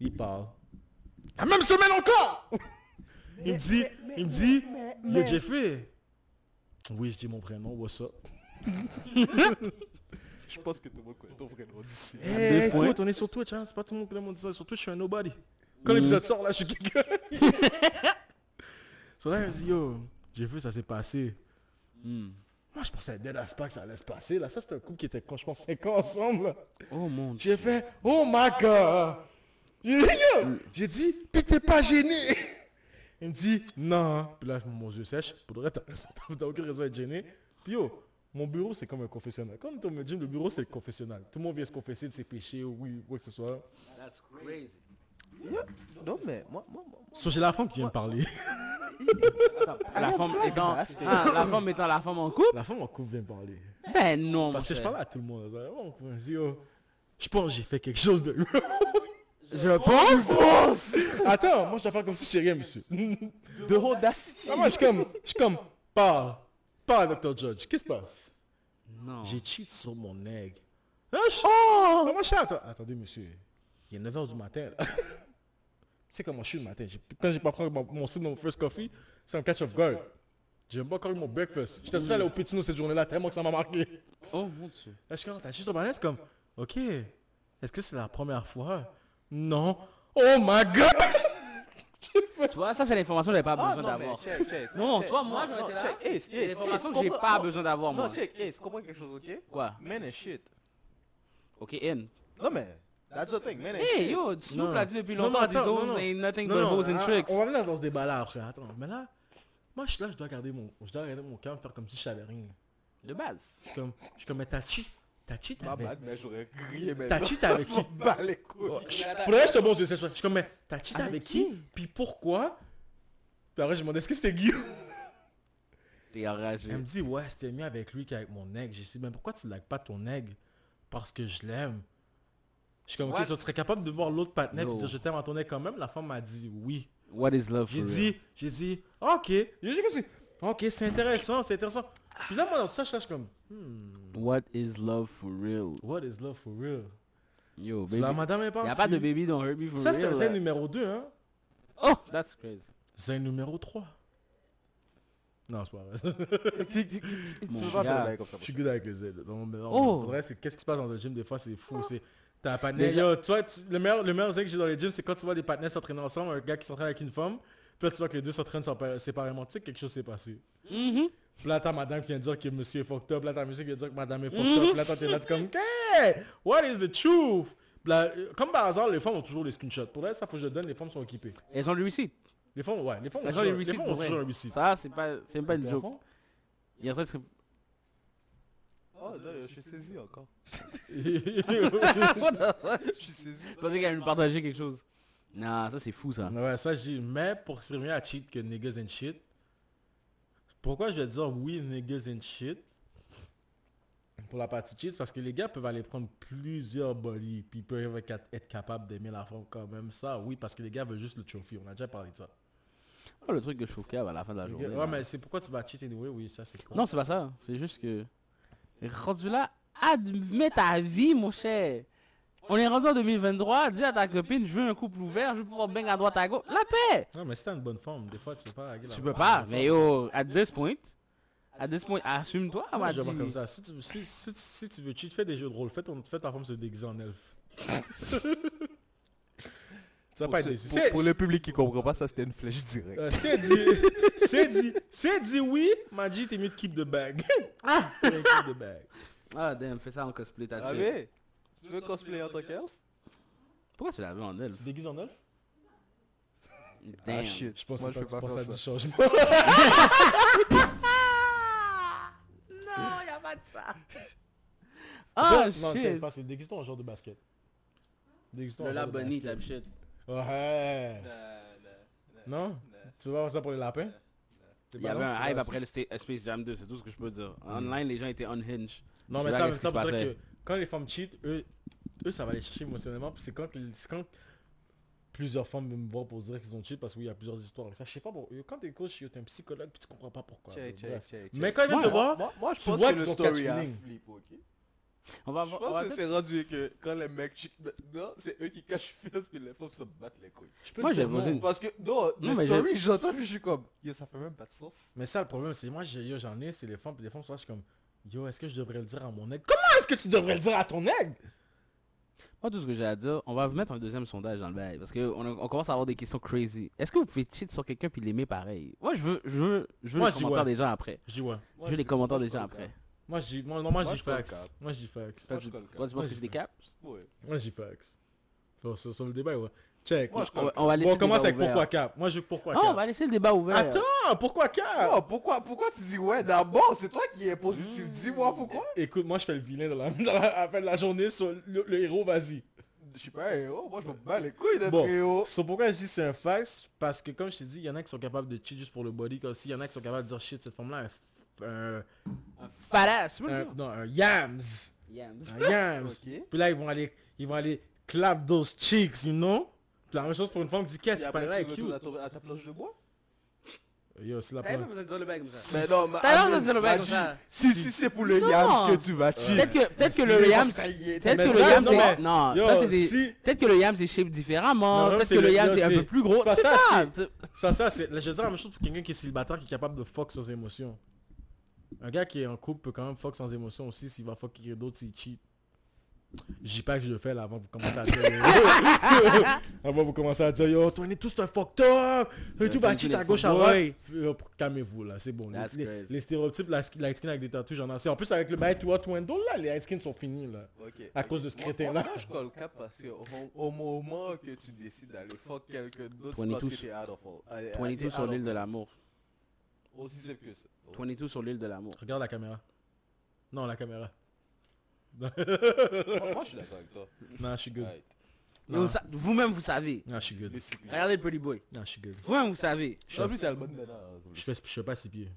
Il parle. La même semaine encore! il me dit, il me dit, yo Jeffrey. Oui, je dis mon prénom, what's up? Je pense que tout le monde connaît ton vrai nom d'ici. Eh, point. écoute, on est sur Twitch, hein. C'est pas tout le monde qui connaît mon design. Sur Twitch, je suis un nobody. Quand l'épisode sort, là, je suis quelqu'un. so là, il me dit, yo, j'ai vu, ça s'est passé. Hmm. Moi, je pensais à Dead Ass pas que ça allait se passer, là. Ça, c'était un couple qui était, quand je pense, 5 ans ensemble, là. Oh mon dieu. J'ai fait, oh my god. J'ai dit, yo. J'ai dit, puis t'es pas gêné. Il me dit, non. Puis là, mon yeux sèche. Pour le reste, t'as aucune raison d'être gêné. Puis yo, mon bureau, c'est comme un confessionnal. Quand on au gym, le bureau, c'est le confessionnal. Tout le monde vient se confesser de ses péchés, ou oui, quoi que ce soit. That's crazy. Non, mais moi, moi, moi, So, j'ai la femme qui vient me parler. La femme étant, ah, la femme étant la femme en couple? La femme en couple vient me parler. Ben non, Parce que je parle à tout le monde. me dit, je pense que j'ai fait quelque chose de... Je pense. Attends, moi, je dois faire comme si je rien, monsieur. de audacité. Ah, moi, je suis comme, je suis comme, parle, parle, Dr. Judge, qu'est-ce qui se passe? Non. J'ai cheat sur mon egg. Ah, je- Ah, moi, je suis Attendez, monsieur, il est 9h du matin, tu sais comment je suis le matin? Quand j'ai pas pris mon, mon sip de mon first coffee, c'est un catch of guard. J'ai même pas encore eu mon breakfast. J'étais tout seul au Pétino cette journée-là, tellement que ça m'a marqué. Oh mon dieu. Là, je suis comme, t'as juste au c'est comme, ok, est-ce que c'est la première fois? Non. Oh my god Tu vois, ça c'est l'information que j'avais pas besoin d'avoir. Non, toi, moi, j'aurais été là. C'est l'information que j'ai pas besoin d'avoir, moi. Non, check, Ace, comprends quelque chose, ok? Quoi? Men and shit. Ok, N. Non, mais, that's the thing, men and Hey, shit. yo, Snoop l'a dit depuis longtemps, hoes non. ain't nothing Non, but non, hoes and hein, tricks. On va venir dans ce débat-là après. Attends, mais là, moi, je suis là, je dois garder mon, je dois garder mon calme, faire comme si je savais rien. De base. Je suis comme, je suis comme, mais Tachi, Mais j'aurais crié maintenant. Tachi, t'avais qui les couilles. Pour le reste, je te bon, je sais pas. Je suis comme, mais Tachi, t'avais Avec qui Puis pourquoi? Puis après, je me demandais, est-ce que c'était Guillaume? T'es enragé. Elle me dit, ouais, c'était mieux avec lui qu'avec mon aigle. J'ai dit, mais pourquoi tu ne likes pas ton aigle? Parce que je l'aime. Je suis comme, ok, so tu serais capable de voir l'autre partenaire et No. dire, je t'aime à ton aigle quand même? La femme m'a dit, oui. What is love J'ai dit, j'ai dit, ok. J'ai dit ok, c'est intéressant, c'est intéressant. Puis là, moi, dans tout ça, je cherche comme, hmm, What is love for real? what is love for real? Yo, So, La baby. madame est Y partie. a pas de baby don't hurt me for Ça, c'est real. c'est là. numéro 2, hein. Oh, that's crazy. C'est numéro 3. Non, c'est pas vrai. Tu Mon veux pas gars. comme ça. Je suis good avec les ailes. Non, mais non, Oh. pour vrai, c'est qu'est-ce qui se passe dans le gym des fois, c'est fou. C'est t'as un partenaire. Yo, tu vois, tu- le meilleur, le meilleur que j'ai dans les gyms, c'est quand tu vois des partenaires s'entraîner ensemble, un gars qui s'entraîne avec une femme, puis là tu vois que les deux s'entraînent sépa- séparément. Tu sais que quelque chose s'est passé. Puis là t'as madame qui vient dire que monsieur est fucked up, là t'as monsieur qui vient dire que madame est fucked Mhm. up, puis là t'es là t'es comme, hey, what is the truth? Là, comme par hasard, les femmes ont toujours les screenshots. Pour elle, ça faut que je le donne, les femmes sont équipées. Elles ont le receipt. Les femmes, ouais, les femmes ont Elles ont toujours, les les femmes ont toujours un receipt. Ça, c'est pas, c'est même pas une joke. Il train de se... Oh, là, je suis saisi encore. ouais, Je suis saisi. Je pensais qu'elle allait nous partager quelque chose. Non, ça c'est fou ça. ça je dis, mais pour se revenir à cheat que niggas and shit, pourquoi je vais dire oui niggas and shit pour la partie cheat, c'est parce que les gars peuvent aller prendre plusieurs bodies, puis ils peuvent être capables d'aimer la femme quand même. Ça, oui, parce que les gars veulent juste le trophy, on a déjà parlé de ça. Oh, le truc que je trouve qu'il y a à la fin de la journée. là. ouais, mais c'est pourquoi tu vas cheat anyway, oui, ça c'est. Non, c'est pas ça. C'est juste que... Rendu là, admets ta vie, mon cher. On est rendu en 2023, dis à ta copine, je veux un couple ouvert, je veux pouvoir bang à droite à gauche. La paix Non, mais t'as une bonne forme, des fois tu peux pas Tu peux pas, mais yo, at this point, at this point, assume-toi, m'a je comme ça. Si tu, si, si, si tu veux cheat, fais des jeux de rôle. Fais, ton, fais ta femme se déguiser en elfe. tu vas Pour, pas déçu. pour- C'est- pour le public qui comprend pas, ça c'était une flèche directe. Euh, c'est dit, c'est dit, c'est dit oui, m'a dit t'es mieux de keep the bag. Ah, keep the bag. ah damn, fais ça en cosplay, ta Ah tu veux cosplayer en tant qu'elfe? Pourquoi tu l'as vu en elfe Tu te déguises en elfe? Damn. Ah shit, Je pense moi que je tu peux pas penses faire à ça. du changement. Non, y'a pas de ça. Ah, non, tu shit. pas, c'est déguise-toi en genre de basket. Déguise-toi Le en genre la de bunny, basket. type shit. Ouais. Non? Tu vas voir ça pour les lapins? Il y avait un hype après le Space Jam 2, c'est tout ce que je peux dire. Online, les gens étaient unhinged. Non, mais ça, ça dire passait? que quand les femmes cheat, eux, eux ça va les chercher émotionnellement. C'est quand, quand plusieurs femmes viennent me voir pour dire qu'ils ont cheat parce qu'il y a plusieurs histoires avec ça. Je sais pas, bon, euh, quand t'es coach, t'es un psychologue puis tu comprends pas pourquoi. Check, Bref. check, check, check. Mais quand ils viennent Moi, te voir, Moi, moi, je tu pense vois que qu'ils le story a flip, ok? On va Je voir. pense que c'est rendu que quand les mecs cheat maintenant, c'est eux qui cachent fesses puis les femmes se battent les couilles. je peux Moi, j'ai non. posé une- Parce que, non, Non, mais story, j'entends puis je suis comme, yo, ça fait même pas de sens. Mais ça, le problème, c'est moi, j'ai- yo, j'en ai, c'est les femmes, puis les femmes, suis comme, yo, est-ce que je devrais le dire à mon aigle? Comment est-ce que tu devrais le dire à ton aigle? Moi, tout ce que j'ai à dire, on va mettre un deuxième sondage dans le bail. Parce qu'on on commence à avoir des questions crazy. Est-ce que vous pouvez cheat sur quelqu'un puis l'aimer pareil? Moi, je veux, je veux, je veux Moi, les commentaires ouais. des gens après. Je dis ouais. je veux les commentaires des gens après. Moi, dis, moi, non, moi, colle fax. cap. Moi, je dis fax. Moi, Toi, je tu penses que c'est des caps? Ouais. Moi, dis fax. Sur le débat, ouais. Check. Moi, je on, va- on va laisser Bon, on commence avec ouvert. pourquoi cap? Moi, je veux pourquoi Ah, on cap. va laisser le débat ouvert. Attends, pourquoi cap? Oh, pourquoi, pourquoi tu dis ouais d'abord C'est toi qui es positif. Dis-moi pourquoi. Écoute, moi, je fais le vilain dans la, dans la, à la fin de la journée sur le, le héros, vas-y. Je suis pas un héros. Moi, je me bats les couilles d'être Bon. héros. C'est pourquoi je dis c'est un fax, parce que comme je t'ai dit, il y en a qui sont capables de cheat juste pour le body, comme si il y en a qui sont capables de dire shit, cette femme-là, un, un, Un fadass. non, un yams. Yams. Un yams. Ok. Puis là, ils vont aller, ils vont aller clap those cheeks, you know? La même chose pour une femme qui dit, qu'est-ce tu parles là, tu cute. à, ta planche de bois? Yo, c'est la pas besoin de dire le bail comme ça. Mais non, mais T'as l'air de dire le bail comme ça. Si, si c'est pour le Non. Yams que tu vas chill. Peut-être que, peut-être que Si le c'est yam, parce que ça y est, peut-être que le ça, yam, non, c'est, mais- non, Yo, ça c'est des, si- peut-être que le yam c'est shape différemment, peut-être que le le- yam yo, c'est un peu plus gros, c'est ça, c'est- Ça, ça, c'est. Je dis la même chose pour quelqu'un qui est célibataire, qui est capable de fuck sans émotion. Un gars qui est en couple peut quand même fuck sans émotion aussi. S'il va fuck quelqu'un d'autre, c'est cheat. Je dis pas que je le fais là avant que vous commencez à dire. avant vous commencez à dire Yo, toi, on est tous un fucked up. Et tout va Tony cheat à gauche à droite. Calmez-vous là, c'est bon. Les, stéréotypes, la, la skin avec des tatouages, j'en ai assez. En plus, avec le bail to Window là, les skins sont finis là. À cause de ce Moi- crétin-là. Moi, je colle cap parce que au, moment que tu décides d'aller fuck quelqu'un d'autre, c'est 22 parce que t'es out of all. euh, euh, 22 t'es sur l'île de l'amour. Aussi simple que ça. 22 sur l'île de l'amour. Regarde la caméra. Non, la caméra. Moi, moi, je suis d'accord avec toi. Non, je suis good. Right. Vous Vous-même vous savez. Non, je suis good. Regardez le Pretty Boy. Non, je suis good. Vous-même vous savez. En plus, c'est le bon dedans. Je fais, je fais pas six pieds.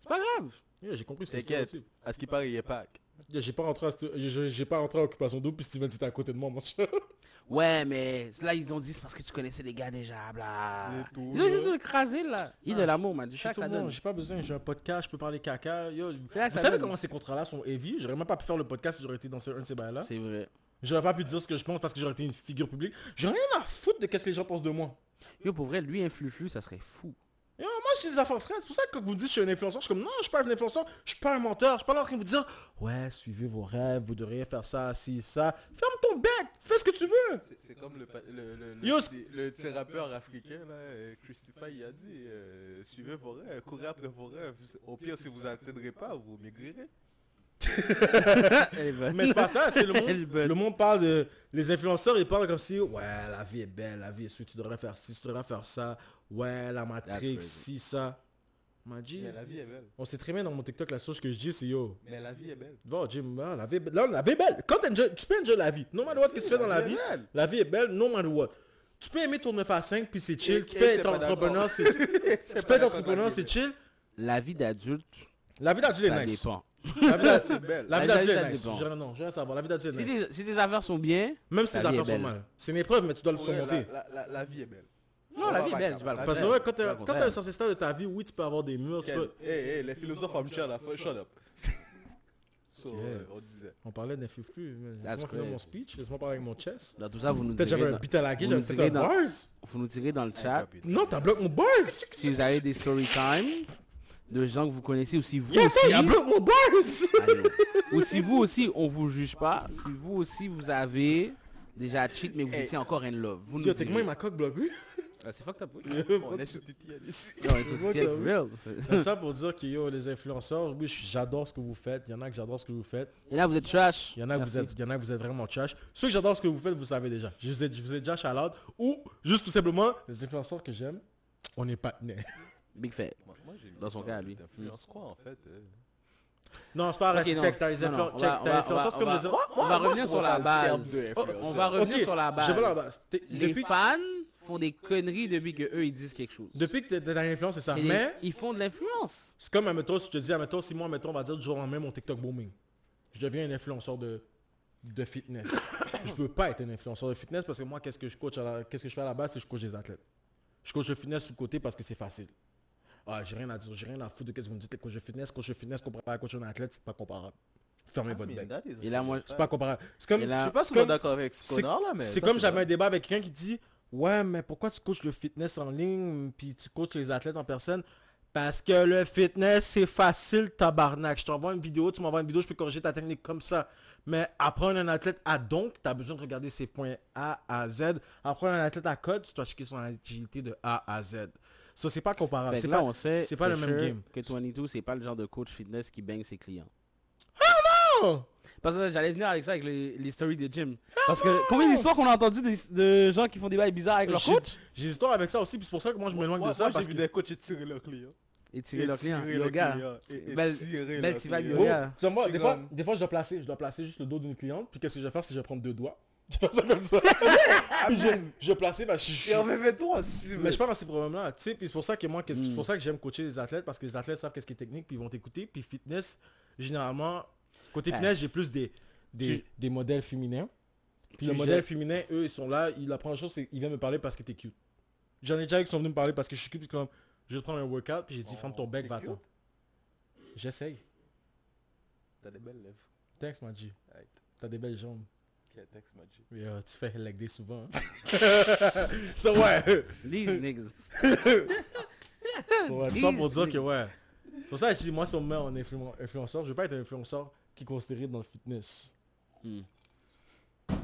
C'est pas grave. Yeah, j'ai compris, c'est T'inquiète. À ce qui paraît, il est pas. Yeah, j'ai pas rentré j'ai- pas rentré à occupation double puis Steven c'était à côté de moi, mon cher. Ouais, mais là ils ont dit c'est parce que tu connaissais les gars déjà, bla. C'est tout, Ils ont de l'écraser là. Il de Ah, l'amour, man. Tout ça donne. j'ai pas besoin, j'ai un podcast, je peux parler caca. Yo, C'est vous savez donne. comment ces contrats-là sont heavy? J'aurais même pas pu faire le podcast si j'aurais été dans ce- un de ces bails-là. C'est vrai. J'aurais pas pu dire ce que je pense parce que j'aurais été une figure publique. J'ai rien à foutre de qu'est-ce que les gens pensent de moi. Yo, pour vrai, lui, un flux ça serait fou. Je suis des affaires frères. C'est pour ça que quand vous me dites que je suis un influenceur, je suis comme non, je suis pas un influenceur, je suis pas un menteur. Je suis pas là en train de vous dire ouais, suivez vos rêves, vous devriez faire ça, ci, ça. Ferme ton bec, fais ce que tu veux. C'est- comme le, le, le, le, Yo, petit- le petit rappeur africain, là, euh, Christopher, il a dit euh, Suivez vos rêves, courez après vos rêves. Au pire, si vous n'atteindrez pas, vous maigrirez. Mais c'est pas ça, c'est le monde. Le monde parle de. Les influenceurs, ils parlent comme si, ouais, la vie est belle, la vie est sweet, tu devrais faire ci, tu devrais faire ça. Ouais, la Matrix, ci, ça. M'a dit. Mais la vie est belle. On sait très bien dans mon TikTok, la chose que je dis, c'est yo. Mais la vie est belle. Va, Jim, la vie est belle. Là, la vie est belle. Quand tu peux enjoy la vie. No matter what, que tu fais dans la vie, belle. la vie est belle, no matter what. Tu peux aimer ton 9 à 5, puis c'est chill. Et- tu peux être entrepreneur, c'est Tu peux être entrepreneur, c'est chill. La vie d'adulte, La vie d'adulte ça est nice. dépend. La vie d'adulte, C'est belle. la vie est nice. Je- Non, je veux savoir. La vie d'adulte Si est nice. tes, si tes affaires sont bien, Même si tes La vie est affaires sont mal. C'est une épreuve, mais tu dois le surmonter. La, vie est belle. Non, la vie est belle, je pas parle Parce que ouais, quand C'est t'es pas quand contraire. t'es à un certain stade de ta vie, oui, tu peux avoir des murs. tu peux- Hey, hey, les philosophes la fois, shut up. So, Yeah. euh, on disait. On parlait d'un plus. Laisse-moi finir mon speech. Laisse-moi parler avec mon chest. dans tout ça, vous nous Peut-être j'avais un beat à la gueule, vous j'avais un bars. vous nous direz dans le chat Non, t'as bloqué mon bars. si vous avez des story time de gens que vous connaissez ou si vous aussi... il a mon bars. Ou si vous aussi, on vous juge pas. Si vous aussi, vous avez déjà cheat, mais vous Hey. étiez encore in love. Vous nous techniquement, il m'a coque bloqué. Ah, c'est fucked up, oui. On est sur Titi ici. Non, c'est real. Ça pour dire que yo, les influenceurs, oui, j'adore ce que vous faites. Il y en a que j'adore ce que vous faites. Et là, vous êtes trash. Il y en a que vous êtes, il y en a que vous êtes vraiment trash. Ceux que j'adore ce que vous faites, vous savez déjà. Je vous ai, je vous ai déjà shout Ou, juste tout simplement, les influenceurs que j'aime, on est partenaires. Big fat. Moi, moi, j'ai Dans son cas, lui. Influence quoi, en fait euh? Non, c'est pas vrai. Ok, c'est non. check, t'as les Non, non, influ- on check, va- influenceurs, comme dire, on revenir sur la base. On va revenir sur la base. Les fans font des conneries depuis que eux ils disent quelque chose. depuis que t'es dans l'influence, c'est ça. Mais, Ils font de l'influence. c'est comme, admettons, si je te dis, admettons, si moi, admettons, on va dire du jour au lendemain, mon TikTok booming. Je deviens un influenceur de, de fitness. je veux pas être un influenceur de fitness parce que moi, qu'est-ce que je coach, à la- qu'est-ce que je fais à la base, c'est que je coach des athlètes. Je coach le fitness sous côté parce que c'est facile. Ah, j'ai rien à dire, j'ai rien à foutre de qu'est-ce que vous me dites, les coachs de fitness, coach de fitness comparé à coach d'un athlète, c'est pas comparable. Fermez votre bec. Et là, moi, C'est pas comparable. C'est comme, là- Je suis pas comme- d'accord avec ce c'est- connard là, mais. c'est ça, comme j'avais un débat avec quelqu'un qui dit Ouais, mais pourquoi tu coaches le fitness en ligne puis tu coaches les athlètes en personne? Parce que le fitness, c'est facile, tabarnak. Je t'envoie une vidéo, tu m'envoies une vidéo, je peux corriger ta technique comme ça. Mais apprendre un athlète à donc, tu as besoin de regarder ses points A à Z. Apprendre un athlète à code, tu dois checker son agilité de A à Z. Ça, c'est pas comparable. C'est pas... on sait c'est pas le même sure game. que 22, c'est pas le genre de coach fitness qui baigne ses clients. Oh! Parce que j'allais venir avec ça avec les, les stories de gym. Parce que combien d'histoires qu'on a entendu de, de gens qui font des bails bizarres avec leur coach? J'ai des histoires avec ça aussi, puis c'est pour ça que moi je m'éloigne de ça. moi, parce vu que... des coachs tirer leurs clients. et tirer leurs clients. Yoga. clients, et- et Belle-. Oh, yoga. tu vois, moi, C'est des, fois, des fois, je dois placer, je dois placer juste le dos d'une cliente, puis qu'est-ce que je vais faire, c'est que je vais prendre deux doigts. Je vais faire ça comme ça? Puis je, je vais placer, parce que je suis... Et on fait fait toi si Mais je parle dans ces problèmes-là, tu sais, puis c'est pour ça que moi, Mm. c'est pour ça que j'aime coacher les athlètes, parce que les athlètes savent qu'est-ce qui est technique, puis ils vont t'écouter, puis fitness, généralement, côté Ouais. fitness, j'ai plus des, des, Tu- des modèles féminins. Puis le modèle féminin, eux, ils sont là, ils, la première chose, c'est qu'ils viennent me parler parce que t'es cute. J'en ai déjà eu qui sont venus me parler parce que je suis cute, puis comme, je vais te prendre un workout, puis j'ai dit, ferme ton bec, va-t'en. J'essaye. T'as des belles lèvres. Thanks. Right. T'as des belles jambes. Thanks, tu fais leg day souvent. Hein? so, ouais. These niggas. So, ouais, ça pour dire que, ouais. C'est pour ça que je dis, moi, si on me met en influ- influenceur, je veux pas être un influenceur qui est considéré dans le fitness. Hmm.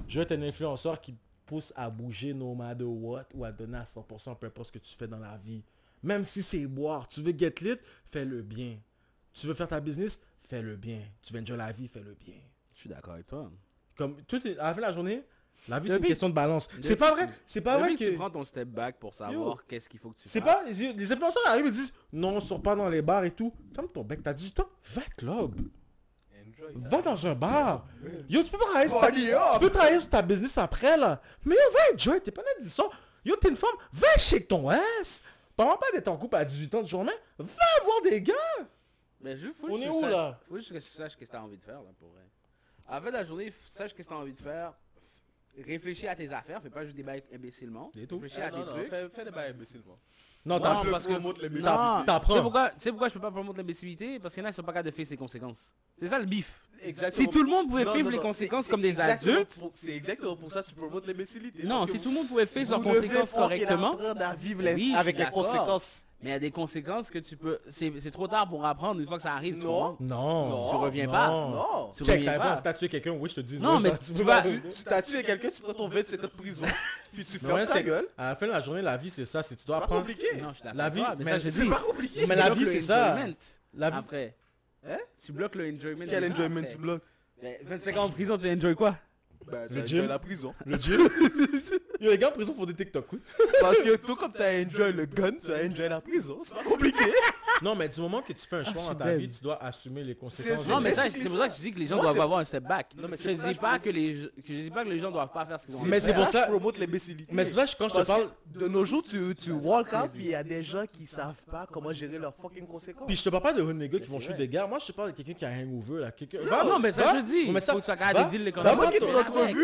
Je veux être un influenceur qui te pousse à bouger no matter what ou à donner à 100% peu importe ce que tu fais dans la vie. Même si c'est boire. Tu veux get lit, fais-le bien. Tu veux faire ta business, fais-le bien. Tu veux enjoy la vie, fais-le bien. Je suis d'accord avec toi. Comme tout est, à la fin de la journée, la vie c'est une question de balance. C'est pas vrai, c'est pas vrai que tu prends ton step back pour savoir qu'est-ce qu'il faut que tu C'est fasses. pas, les influenceurs arrivent et disent non, sors pas dans les bars et tout. Ferme ton bec, t'as 18 ans, va club. Va dans un bar. Yo, tu peux pas travailler sur ta, tu peux travailler sur ta business après là. Mais yo, va enjoy, t'es pas là 10 ans. Yo, t'es une femme, va shake ton ass. Parle pas d'être en couple à 18 ans de journée. Va voir des gars. Mais juste, faut On juste est que où, tu saches- là? Faut juste que tu saches ce que tu as envie de faire là pour vrai. À la journée, sache ce que tu as envie de faire. Réfléchis à tes affaires, fais pas juste des bails imbécilement. Réfléchis Ah, à tes trucs. fais, fais des bails imbécilement. Non, Non, t'as je le parce que. T'apprends. Tu sais pourquoi, tu sais pourquoi je peux pas promouvoir l'imbécilité? Parce qu'il y en a qui sont pas capables de faire ses conséquences. C'est ça le bif. Exactement. Si tout le monde pouvait Non, vivre non, les conséquences comme des adultes. C'est exactement pour ça que tu promotes l'imbécilité. Non, si tout le monde pouvait faire leurs vous devez conséquences correctement. apprendre à vivre les- Oui, je avec les conséquences. Mais il y a des conséquences que tu peux. C'est c'est trop tard pour apprendre une fois que ça arrive. tu Non. Non. Non. Tu reviens pas. Non. Tu Check, reviens ça pas. si t'as tué quelqu'un, oui, je te dis. Non, mais ça, tu peux vas- pas- Tu tu t'as tué quelqu'un, tu 27 ans de prison. Puis tu Mais fermes ta c'est- gueule. À la fin de la journée, la vie, c'est ça. C'est tu C'est pas compliqué. Non, je. La vie, toi, mais mais ça, je C'est dis. pas compliqué. Mais Tu la vie, c'est ça. La vie- Après. Hein? Tu bloques le enjoyment. Quel gens enjoyment tu bloques? Ben, 25 ans en prison, tu enjoy quoi? Bah, tu la prison. Le gym. Yo, les gars en prison font des TikTok, oui. Parce que tout comme tu as enjoy le gun, tu as enjoy la prison. C'est pas compliqué. Non, mais du moment que tu fais un choix je dans ta vie, tu dois assumer les conséquences. C'est- Non, mais ça, c'est pour ça que je dis que les gens doivent avoir un step back. Non, mais je dis pas que les je dis pas que les gens doivent pas faire ce qu'ils ont Mais c'est faire. pour ça- je promote l'imbécilité. Mais c'est pour ça que quand je te parle, de nos jours, tu, tu walk puis il y a des gens qui savent pas comment gérer leurs fucking conséquences. puis je te parle pas de hood niggas qui vont c'est shoot vrai. des gars. Moi, je te parle de quelqu'un qui a un hangover, là. Quelqu'un. Non, non, mais ça, je dis. Mais ça- Faut que tu les Dans conséquences.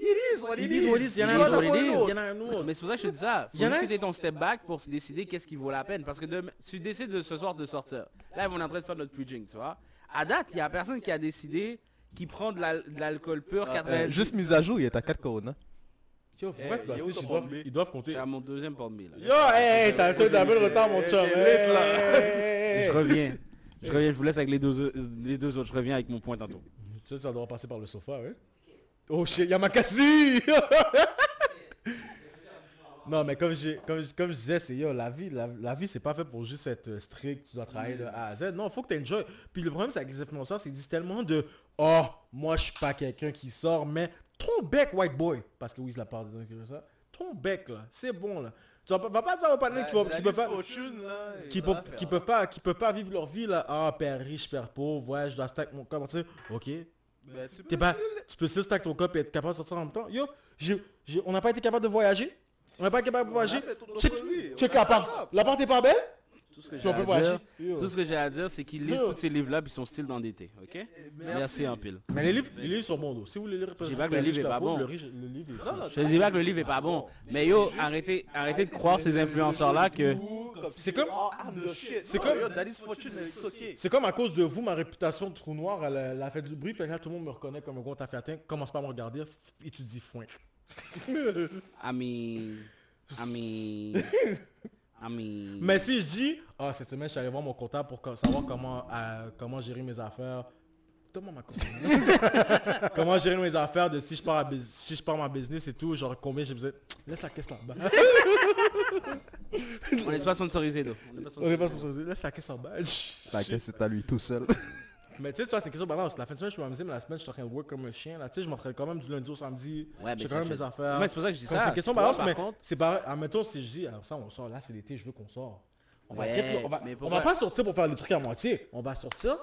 Il is what Ils it disent, is. ils disent, il y en a un autre, what it is. il y en a un autre. Mais c'est pour ça que je te dis ça. Faut Il y en a juste un- que t'aies ton step back pour se décider qu'est-ce qui vaut la peine. Parce que demain- tu décides de ce soir de sortir. Là, on est en train de faire notre preaching, tu vois. À date, il y a personne qui a décidé qui prend de la- de l'alcool pur Euh, 90. Juste mise à jour, il y a ta 4 corona. Yo, pourquoi Eh, tu dois yo, acheter, ton ils doivent-. Ils doivent compter. C'est à mon deuxième porte là. Yo, hey, t'as un peu d'un peu retard, mon Eh, chum. Je reviens. Je reviens, je vous laisse avec les deux, au- les deux autres. Je reviens avec mon point tantôt. Tu sais, ça doit passer par le sofa, ouais. Oh shit, Yamakasi! non, mais comme, j'ai, comme, je- comme je disais, c'est yo, la vie, la, la vie, c'est pas fait pour juste être euh, strict, tu dois travailler de A à Z. Non, faut que tu enjoy. Puis le problème, c'est avec les influenceurs, c'est qu'ils disent tellement de Oh, moi, je suis pas quelqu'un qui sort, mais ton bec, white boy. Parce que oui, c'est la part de qui ça. Ton bec, là, c'est bon, là. Tu vas pas, dire aux partenaires qui, vont- qui peuvent pas qui peuvent, qui peuvent pas qui peuvent pas vivre leur vie là ah père riche père pauvre ouais je dois stack mon corps tu sais? Ok t'es pas tu peux still stack ton corps et être capable de sortir en même temps. Yo j'ai- on n'a pas été capable de voyager. On n'a pas été capable de voyager. check check l'appart l'appart est pas belle Tout ce que j'ai à dire, Yo. tout ce que j'ai à dire, c'est qu'ils lisent tous ces livres-là puis ils sont style d'endettés, ok? Merci en pile. mais les livres les livres sont bons si vous voulez lire Je dis pas que le livre est pas bon. Je dis pas que le livre est pas bon, mais yo, arrêtez, arrêtez de croire ces influenceurs-là que... C'est comme- C'est comme. c'est comme à cause de vous ma réputation de trou noir elle, a- elle a fait du bruit puis là tout le monde me reconnaît comme un gros fait atteint commence pas à me regarder étudie foin. I mean... I mean... I mean... Mais si je dis, ah, cette semaine, je suis allé voir mon comptable pour savoir comment, euh, comment gérer mes affaires. Donne-moi ma comment gérer mes affaires de si je pars, à bus- si je pars ma business et tout, genre combien j'ai besoin. Laisse la caisse là-bas. On n'est pas sponsorisé, là. On est pas On est sponsorisé. pas sponsorisé. Laisse la caisse en bas. La caisse, c'est à lui tout seul. Mais tu sais, toi, c'est question de balance. La fin de semaine, je peux m'amuser, mais la semaine, je suis en train de work comme un chien. Là, tu sais, je m'entraîne quand même du lundi au samedi. Ouais, mais je fais quand même mes affaires. Ouais, c'est pour ça que je dis ça. c'est question de balance, mais c'est pareil. Admettons, si je dis, alors ça, on sort, là, c'est l'été, je veux qu'on sort. On va, on va, mais on pas sortir pour faire le truc à moitié. On va sortir,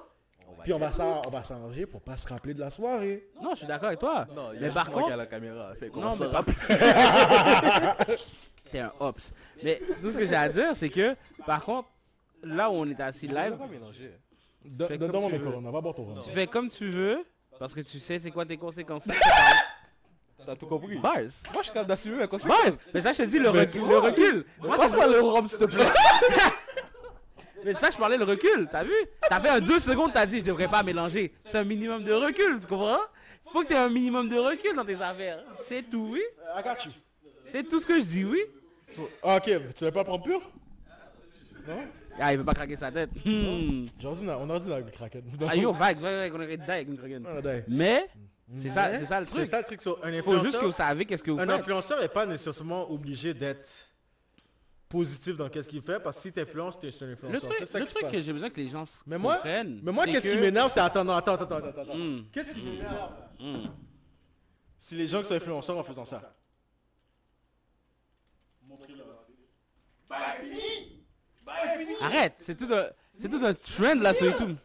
puis on va s'en- on va s'arranger pour pas se rappeler de la soirée. Non, je suis d'accord avec toi. Non, il y mais a par contre, a la caméra. Fait qu'on mais- rappelle. t'es un ops. Mais tout ce que j'ai à dire, c'est que, par contre, là où on est assis On va live, pas Donne-moi mes tu va boire ton fais comme tu veux, parce que tu sais c'est quoi tes conséquences. T'as tout compris. Bars. Moi, je suis capable d'assumer mes conséquences. Bars. Mais ça, je te dis, le, Mais recul. tu le recul. Moi, ça, Passe-moi le rhum, s'il te plaît. Mais ça je parlais, le recul, t'as vu? T'as fait un deux secondes, t'as dit je devrais pas mélanger. C'est un minimum de recul, tu comprends? Faut que t'aies un minimum de recul dans tes affaires. C'est tout, oui you. C'est tout ce que je dis, oui Ah, ok, tu veux pas prendre pur? Ah, il veut pas craquer sa tête. Hmm. On a dit la craquette. Ah, yo, vague, vague, vague, on aurait dit avec une craquette. Ah. Mais, c'est ça, c'est ça le C'est truc. ça le truc sur un Faut juste que influenceur. vous savez qu'est-ce que vous Un faites. influenceur n'est pas nécessairement obligé d'être positif dans qu'est-ce qu'il fait parce que si t'influences, t'es un Le influenceur. truc, C'est ça le qui se truc que passe. j'ai besoin que les gens Mais moi, comprennent. mais moi c'est qu'est-ce qui que- m'énerve, c'est attends, non, attends, attends, attends, attends. Hmm, Qu'est-ce qui m'énerve hmm. Si les gens qui sont influenceurs en faisant ça? Arrête, c'est tout un, c'est tout un trend là sur YouTube.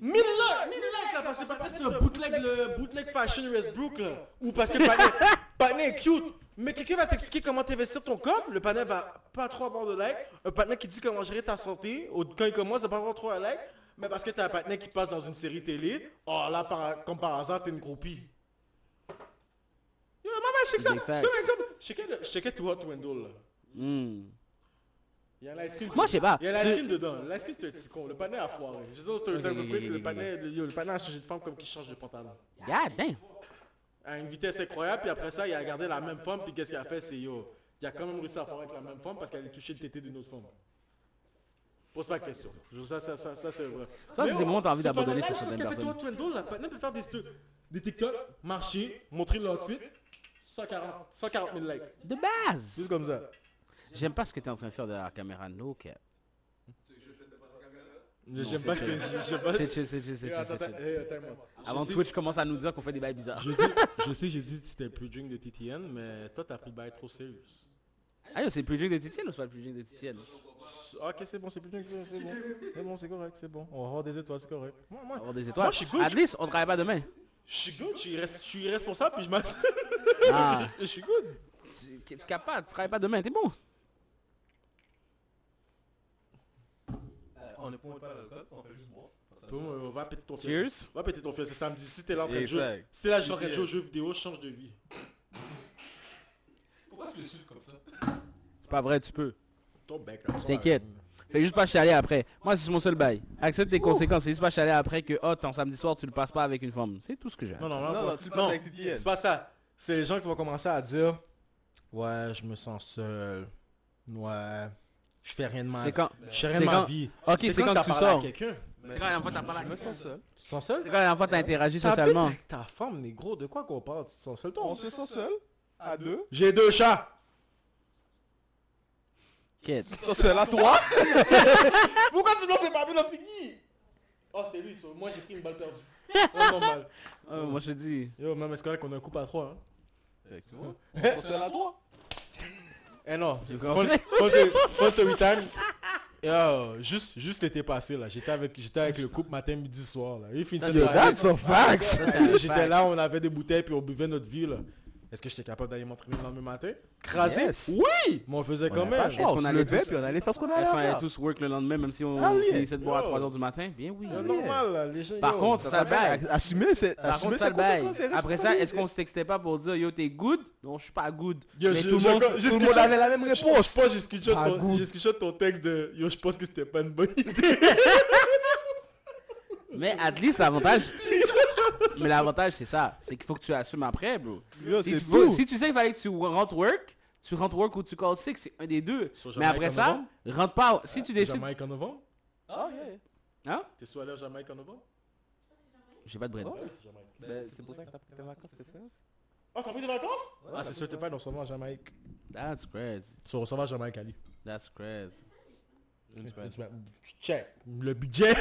Mille likes, mille likes là, parce que c'est un bootleg, le bootleg fashion Westbrook là. Ou parce que Patnais, Patnais est cute. Mais quelqu'un va t'expliquer comment t'investir ton corps. Le Patnais va pas trop avoir de likes. Un Patnais qui dit comment gérer ta santé. au- Quand il commence, il va pas avoir trop de likes. Mais parce que t'as un Patnais qui passe dans une série télé. Oh là, par- comme par hasard, t'es une groupie. Yo, maman, je sais que ça. Je checkais le- je checkais Too Hot to Handle là. Il y a cream. Moi, je sais pas. Il y a cream dedans. L'ice cream, c'est un petit con. Le panais a foiré. Je sais, c'est un un peu quick. Le panais, le, le a changé de femme comme qu'il change de pantalon. God damn. À une vitesse incroyable. Puis après ça, il a gardé la même femme. Puis qu'est-ce qu'il a fait C'est yo. Il a quand même réussi à foirer avec la même femme parce qu'elle a touché le tété d'une autre femme. Pose pas de question. Ça, ça, ça, ça c'est vrai. Ça, c'est où t'as envie d'abandonner sur certaines personnes. toi, Twendo, là, Patnais peut faire des, des TikTok, marcher, montrer l'outfit. 140, 140 000 likes. De base. Juste comme ça. J'aime pas ce que t'es en train de faire de la caméra. No cap. J'aime pas ce que j'aime pas. C'est chill, c'est chill, c'est chill. Avant Twitch commence à nous dire qu'on fait des bails bizarres? Je, sais, j'ai dit que c'était plus drink de TTN, mais toi, t'as pris le bail trop sérieux. Ah yo, c'est le plus drink de Titienne ou c'est pas le plus drink de Titienne Ok, c'est bon, c'est plus drink, c'est bon. C'est bon, c'est correct, c'est bon. On va avoir des étoiles, c'est correct. Moi, moi, Avoir des étoiles. Moi, je suis good. At least, on travaille pas demain. je suis good, je suis, responsable, puis je m'assure. Ah. Je suis good. Tu tu es capable, tu travailles pas demain, t'es bon. On ne prend pas l'alcool, on fait juste boire. Bon, on va péter ton fils. Cheers. On va péter ton fils, c'est samedi. Si t'es là en train de jouer, si t'es là en train de jouer aux jeux vidéo, change de vie. Pourquoi tu me suis comme ça? C'est pas vrai, tu peux. Ton bec, là, T'inquiète. Fais juste pas chialer après. Moi, c'est mon seul bail. Accepte tes conséquences. C'est juste pas chialer après que, oh, ton samedi soir, tu le passes pas avec une femme. C'est tout ce que j'ai. Non, non, non, Non, non, non, tu le passes avec TTN. C'est pas ça. C'est les gens qui vont commencer à dire Ouais, je me sens seul. Ouais, je fais rien de mal. C'est quand. Je fais rien c'est de ma quand- vie. Ok, c'est quand t'as tu à sors. quelqu'un. C'est quand la fois t'as parlé sens seul. Tu te sens seul C'est quand la fois t'as interagi socialement. ta femme, négro, de quoi qu'on parle? Tu te sens seul toi? On se sent seul, à deux. J'ai deux chats. Quête. Ça seul à toi? Pourquoi tu me lances pas bien fini Oh, c'était lui, moi j'ai pris une balle perdue. Oh, normal. Oh, moi, je te dis. Yo, même est-ce qu'on a un couple à trois hein Effectivement. On se sent seul à toi. Eh non, ce week-end. Yo, juste, juste l'été passé là, j'étais avec, j'étais avec le couple matin, midi, soir là. De J'étais là, on avait des bouteilles puis on buvait notre vie là. Est-ce que j'étais capable d'aller m'entraîner le lendemain matin? Crasé? Yes. Oui Mais on faisait quand même. Est-ce qu'on allait puis on allait faire ce qu'on allait Est-ce qu'on allait tous work le lendemain, même si on Allez. finissait de boire à Yo. 3h du matin? Bien oui. C'est normal là, les gens. Par yo, contre, ça s'appelle bail. Assumer c'est Par assumer contre, ça ses le bail. conséquences et Après ça, est-ce qu'on se textait pas pour dire yo, t'es good? Non, je suis pas good. Yo, Mais je- tout le je- monde. je- Tout le monde avait la même Je réponse. pense que j'ai ton texte de Yo, je pense que c'était pas une bonne idée. Mais at least, l'avantage. Mais l'avantage, c'est ça. C'est qu'il faut que tu assumes après, bro. Yo, Si tu, si sais qu'il fallait que tu rentres work, tu rentres work ou tu call sick, c'est un des deux. Sur Mais après ça, novembre? rentre pas. Si tu décides. Jamaïque en novembre? Ah, yeah. Hein? T'es soit allé à Jamaïque en novembre? J'ai pas de bread. Oh. Ouais, c'est. Ben, pour ça que t'as pris tes vacances, c'est ça? Oh, t'as pris des vacances? Ah, c'est sûr, t'es pas dans son nom à Jamaïque. That's crazy. Tu recevras à Jamaïque, Ali. That's crazy. Check. Le budget.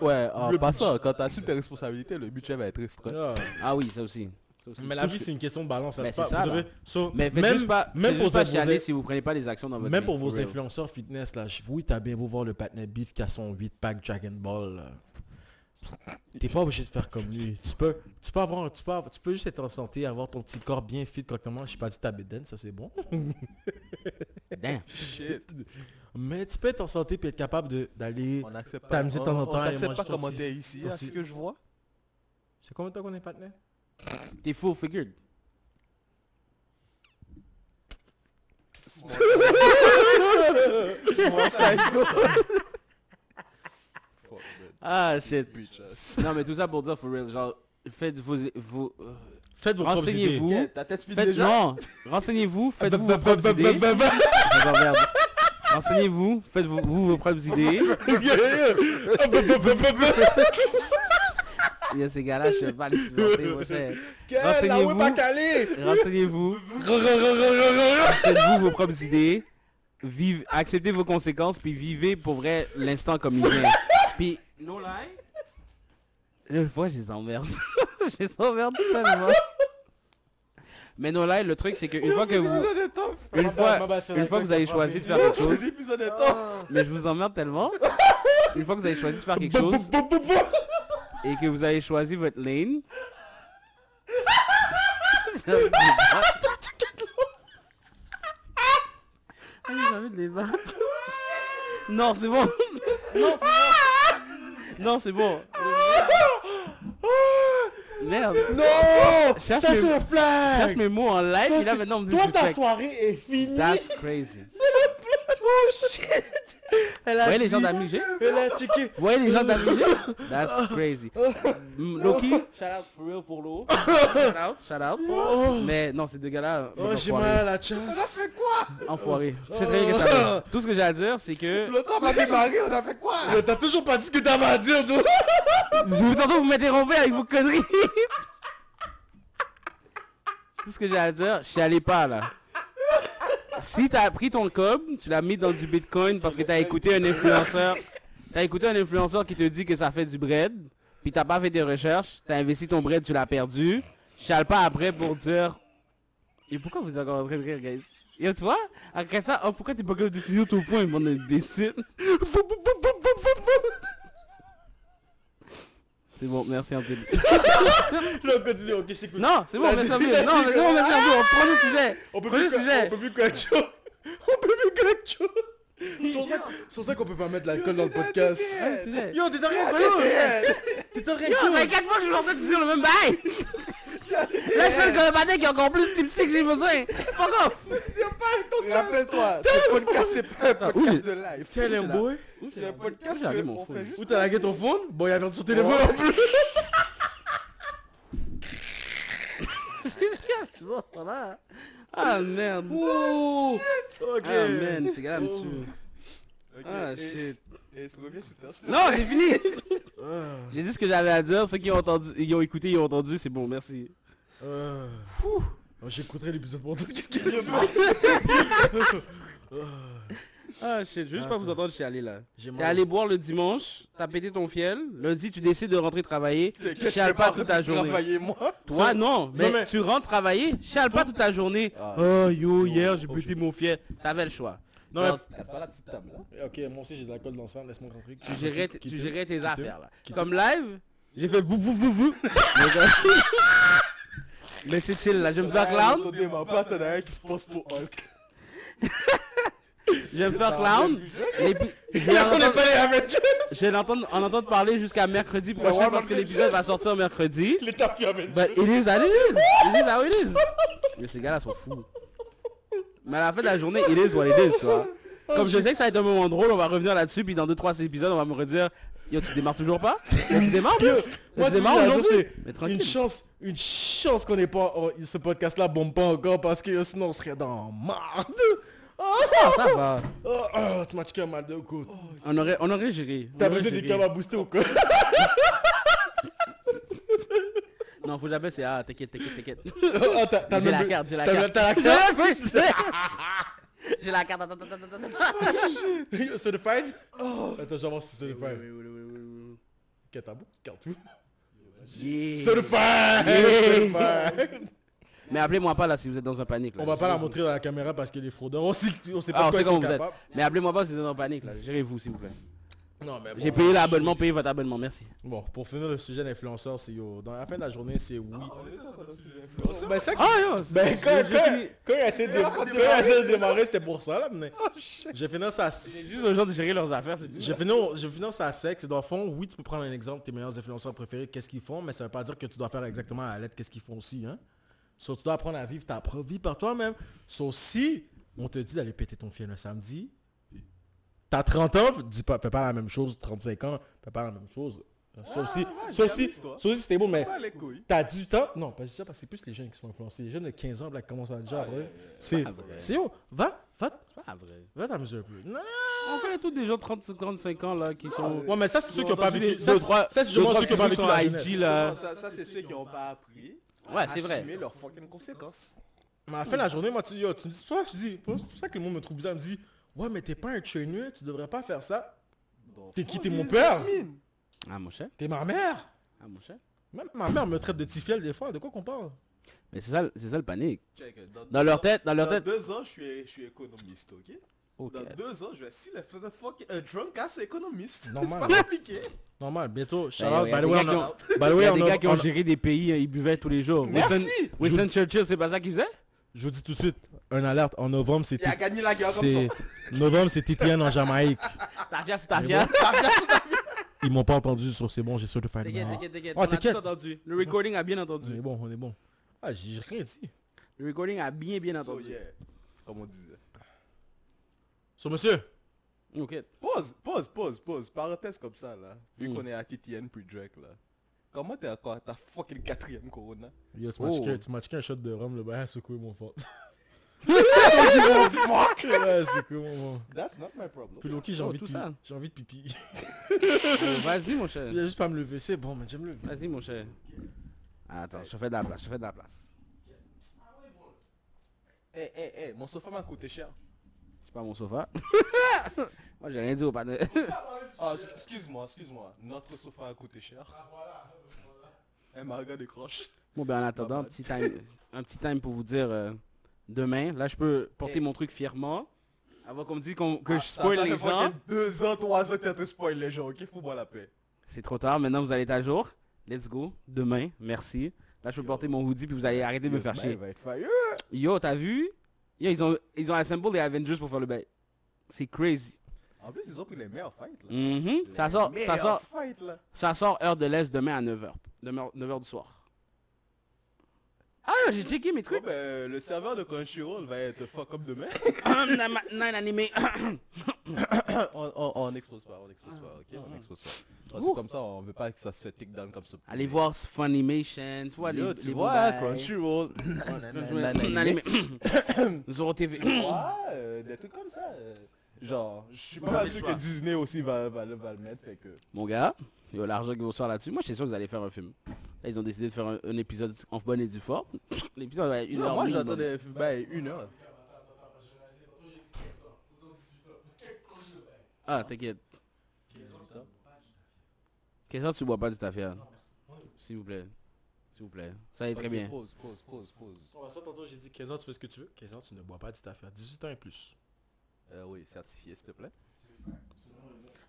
Ouais, en Le passant, quand t'assumes tes responsabilités, le budget va être restreint. Ah. Ah oui, ça aussi. Ça aussi. Mais la vie, c'est une question de balance. Mais c'est ça, Vous là. devez- so, Mais faites même, juste pas, même pour pas vos- chialer vos- si vous prenez pas les actions dans votre Même pour vos for real. influenceurs fitness, là, je- oui, t'as bien beau voir le partner beef qui a son 8 pack Dragon Ball. là. T'es pas obligé de faire comme lui. Tu peux, tu peux avoir, tu peux, avoir- tu peux juste être en santé, avoir ton petit corps bien fit correctement. Je pas dit ta bédaine, ça c'est bon. Damn. Shit. Mais tu peux être en santé puis être capable de- d'aller. On accepte T'as pas, mis de on, temps en on temps et accepte mange pas ton comment t'es ici, ton à ce que je vois. C'est combien de temps qu'on est partenaire? T'es full figured. Mon size. Fuck. Ah, shit. Non, mais tout ça pour dire, for real, genre, faites vos... vos euh, Faites vos propres idées. Renseignez-vous. Yeah, Ta tête Faites, déjà? non, renseignez-vous, faites-vous vos propres idées. Renseignez-vous, faites-vous vous, vos propres idées. Il y a ces gars-là, je sais pas les supporter, mon cher. Renseignez-vous. est pas calé Renseignez-vous, faites-vous vos propres idées. Vive, acceptez vos conséquences, puis vivez pour vrai l'instant comme il vient. Puis, no lie, une fois, je les emmerde. je les emmerde tellement. Mais no lie, le truc, c'est qu'une fois que vous... L'épisode est tough. Une fois, une fois que vous avez choisi de faire quelque chose, mais je vous emmerde tellement. Une fois que vous avez choisi de faire quelque chose et que vous avez choisi votre lane. J'ai envie de les battre. Ah, J'ai envie de les battre. Non, c'est bon. Non, c'est bon. Non, c'est bon. Merde. Non Cherche Ça mes- c'est un Je flag cherche mes mots en live, Ça, et là c'est- maintenant on me Toi ta soirée est finie That's crazy. Oh shit Elle Vous a voyez les gens Elle a checké Vous voyez les gens que j'ai That's crazy. Mm, Loki, shout out for real pour l'eau. Shout out, shout out. Mais non, ces deux gars-là, Oh j'ai mal à la. Je sais très bien que ça veut. Tout ce que j'ai à dire, c'est que Le temps va démarrer, on a fait quoi? Euh, T'as toujours pas dit ce que t'avais à dire toi vous tantôt vous m'interrompez avec vos conneries. Tout ce que j'ai à dire, je suis allé pas là. Si t'as pris ton cob, tu l'as mis dans du bitcoin parce que t'as écouté un influenceur, t'as écouté un influenceur qui te dit que ça fait du bread, puis t'as pas fait des recherches, t'as investi ton bread, tu l'as perdu. Allé pas après pour dire. Et pourquoi vous êtes encore en train de rire, guys? Yo, tu vois? Après ça, oh, pourquoi t'es pas capable de finir ton point, mon imbécile? C'est bon, merci Anthony. Là on continue, ok je t'écoute Non, c'est bon, merci Anthony. t'as Non, dit c'est bon, que- merci Anthony. On prend le sujet. On peut plus le sujet. On peut plus collect show C'est pour ça- c'est ça qu'on peut pas mettre l'alcool dans le podcast. Yo t'es en rien sujet. T'es en rien Yo, ça fait 4 fois que je suis en train de dire le même bail. Là, je suis le matin qui est encore plus tipsy que j'ai besoin. Fuck off. Rappelle-toi, ce podcast c'est pas un podcast de live. Tell him boy C'est un podcast que mon on fait juste... Où t'as lagué ton phone Bon il a perdu son téléphone en plus Ah merde. Ok Ah man, ces gars-là me tuent. Ok, Ah, et- shit. Et Non, j'ai fini. Ah. J'ai dit ce que j'avais à dire. Ceux qui ont entendu, ils ont écouté, ils ont entendu. C'est bon, merci. Euh, oh, J'écouterai l'épisode pour toi. Qu'est-ce qu'il de faire Ah shit, juste pas vous entendre chialer là. J'ai T'es allé boire le dimanche, t'as pété ton fiel, lundi tu décides de rentrer travailler, tu chiales pas toute ta journée. Travailler moi? Toi non, mais, mais- tu rentres travailler, chiales pas toute ta journée. Ah. Oh yo, hier j'ai Oh, pété shit. mon fiel. T'avais le choix. Non, mais- Genre, casse pas la petite table là. Ok, moi aussi j'ai de l'alcool dans sang, laisse-moi rentrer. Tu gérais, tu gérais tes affaires là. Comme live, j'ai fait vous vous vous vous. Mais c'est chill là, je me faire clown, Attendez, ma un qui se passe pour Hulk. je vais me faire clown. Et puis, je vais en On n'est entendre, pas les Avengers je vais l'entendre- en entendre parler jusqu'à mercredi prochain parce que l'épisode va sortir mercredi. Les tapis Avengers But it is how it is. It is how it is. Mais ces gars-là sont fous. Mais à la fin de la journée, it is what it is, tu vois. Comme je sais que ça va être un moment drôle, on va revenir là-dessus, puis dans 2-3 épisodes, on va me redire Yo, tu démarres toujours pas? Yo, tu démarres Moi, tu tu démarres dis, aujourd'hui? c'est Mais Une chance, une chance qu'on n'ait pas, oh, ce podcast-là bombe pas encore parce que sinon on serait dans marde. Oh, Ah, ça va. oh, oh, tu m'as checké un mal de côte. On aurait, on aurait géré. T'as besoin des câbles à booster ou quoi? Non, faut jamais, c'est ah, t'inquiète, t'inquiète, t'inquiète. Oh, t'as- le la carte, j'ai la carte. T'as la carte? J'ai la carte. attends, attends, attends, attends. Certified? Attends, vais voir si c'est certified. Oui, oui, oui, oui, oui. Ok, t'as beaucoup de cartes. Yeah. Certified Yeah. Certified Mais appelez-moi pas là si vous êtes dans un panique. Là. On va pas la montrer dans la caméra parce que les fraudeurs, on sait, on sait Ah, pas de quoi sait ils sont comment vous êtes. capables. Mais appelez-moi pas si vous êtes en panique là. Gérez-vous s'il vous plaît. Non, mais bon, J'ai payé l'abonnement, payez votre abonnement, merci. Bon, pour finir le sujet d'influenceur, c'est yo. Dans la fin de la journée, c'est oui. Ben, ça, Ah yo, c'est- ben, quand, il a essayé de, quand il a essayé de démarrer, c'était pour ça, là. Mais j'ai fini ça. C'est juste aux gens de gérer leurs affaires, c'est tout. J'ai fini, j'ai fini ça sec. C'est dans le fond, oui, tu peux prendre un exemple, tes meilleurs influenceurs préférés, qu'est-ce qu'ils font, mais ça veut pas dire que tu dois faire exactement à la lettre qu'est-ce qu'ils font aussi, hein. So, tu dois apprendre à vivre ta propre vie par toi-même. So, si on te dit d'aller péter ton film le samedi, T'as 30 ans, dis pas, fais pas la même chose. 35 ans, fais pas la même chose. Aussi, ouais, ça aussi, calme-toi. ça aussi c'était bon, mais t'as 18 ans, non, pas déjà parce que c'est plus les jeunes qui sont influencés. Les jeunes de 15 ans, là, qui commencent à déjà, ouais. C'est, c'est où? Va, va, C'est pas vrai. va t'amuser un peu. Non. On connaît tous des gens de 30, 35 ans là qui sont... Ouais, mais ça, c'est ceux qui ont pas vécu. Ça, c'est- ceux qui ont pas vécu la. IG, là. Ça c'est ceux qui n'ont pas appris. Ouais, c'est vrai. Assumer leurs fucking conséquences. Mais à la fin de la journée, moi, tu, yo, tu me dis, c'est pour ça que je dis, c'est pour ça que le monde me trouve bizarre. Il me dit, ouais, mais t'es pas un trainer, tu devrais pas faire ça. T'es qui, t'es mon père? Ah mon cher. T'es ma mère? Ah mon cher. Même ma mère me traite de tifiel des fois. De quoi qu'on parle? Mais c'est ça, c'est ça le panique. Check, Dans, leur ans- tête, dans leur dans tête. deux ans, je suis, je suis économiste, ok? Dans deux ans, je vais si le fuck un drunk ass économiste. Normal. C'est pas compliqué. Normal, bientôt. Shout Ben, out, ouais, by the a way, on a- Il y a on des a- gars qui on ont a- géré des pays, euh, ils buvaient tous les jours. Merci. Winston, Winston Churchill, c'est pas ça qu'il faisait? Je vous dis tout de suite, un alerte. En novembre, c'est Il a gagné la guerre comme ça. novembre, c'est TTN en Jamaïque. T'as fière sur ta fière. Ils m'ont pas entendu sur c'est bon, j'ai sûr de faire T'inquiète, t'inquiète, t'inquiète. Oh, On a entendu. Le recording a bien On entendu. est bon, on est bon. Ah, j'ai rien dit. Le recording a bien, bien entendu. yeah, Comme on disait. So, monsieur, Ok. Pause, pause, pause, pause. Parenthèse comme ça, là. Vu Mm. qu'on est à TTN puis Drake, là. Comment t'es encore à ta fucking quatrième corona? Yo, tu m'as Oh. checké- checké un shot de rhum, le bail a secoué mon fort? ouais, c'est cool, mon. That's not my problem. Puis Loki, j'ai Oh, envie, de tout pi- ça. j'ai envie de pipi. Oh, Vas-y, mon cher. Il a juste pas à me lever, c'est bon, mais j'aime le. Vas-y, mon cher. Attends, je fais de la place, je fais de la place. Eh, eh, eh, mon sofa m'a coûté cher. Pas mon sofa. Moi, j'ai rien dit au panel. Ah, excuse-moi, excuse-moi. Notre sofa a coûté cher. Eh, Marga décroche. Bon, ben en attendant, un petit time, un petit time pour vous dire euh, demain. Là, je peux porter Eh. mon truc fièrement. Avant qu'on me dise qu'on- que Ah, je ça- spoil ça les gens. deux ans, trois ans que spoil les gens, ok? Fous-moi la paix. C'est trop tard. Maintenant, vous allez être à jour. Let's go. Demain. Merci. Là, je peux porter mon hoodie puis vous allez arrêter de me faire chier. il va être fire. Yo, t'as vu? Yo, ils ont, ils ont assemblé les Avengers pour faire le bail. C'est crazy. En plus, ils ont pris les meilleurs fights, là. Mhm. Ça sort, ça sort, fights, là. ça sort heure de l'Est demain à 9h. 9h du soir. Ah, j'ai checké mes trucs. ben, le serveur de Crunchyroll va être fuck up demain. Nine animé. on, on, on expose pas, on expose pas, ok? On expose pas. Parce que Ouh. comme ça, on veut pas que ça se fait take down comme ça. Allez voir Funimation. Tu vois les, tu les vois. Crunchyroll. Zoro TV. Ouais, euh, des trucs comme ça. euh, genre, je suis pas sûr que Disney aussi va, va, le- mettre, fait que... Mon gars, il y a l'argent qui va sortir là-dessus. Moi, j'étais sûr que vous allez faire un film. Là, ils ont décidé de faire un, épisode en bonne et due forme. L'épisode va être une heure. moi j'attendais ben, une heure. Ah, t'inquiète. Quelle sorte tu bois pas du affaire S'il vous plaît. S'il vous plaît. Ça est très bien. Pause, pause, pause, pause. ça, tantôt, j'ai dit 15 ans, tu fais ce que tu veux. 15 ans, tu ne bois pas dit affaire. 18 ans et plus. Euh, oui, certifié, s'il te plaît.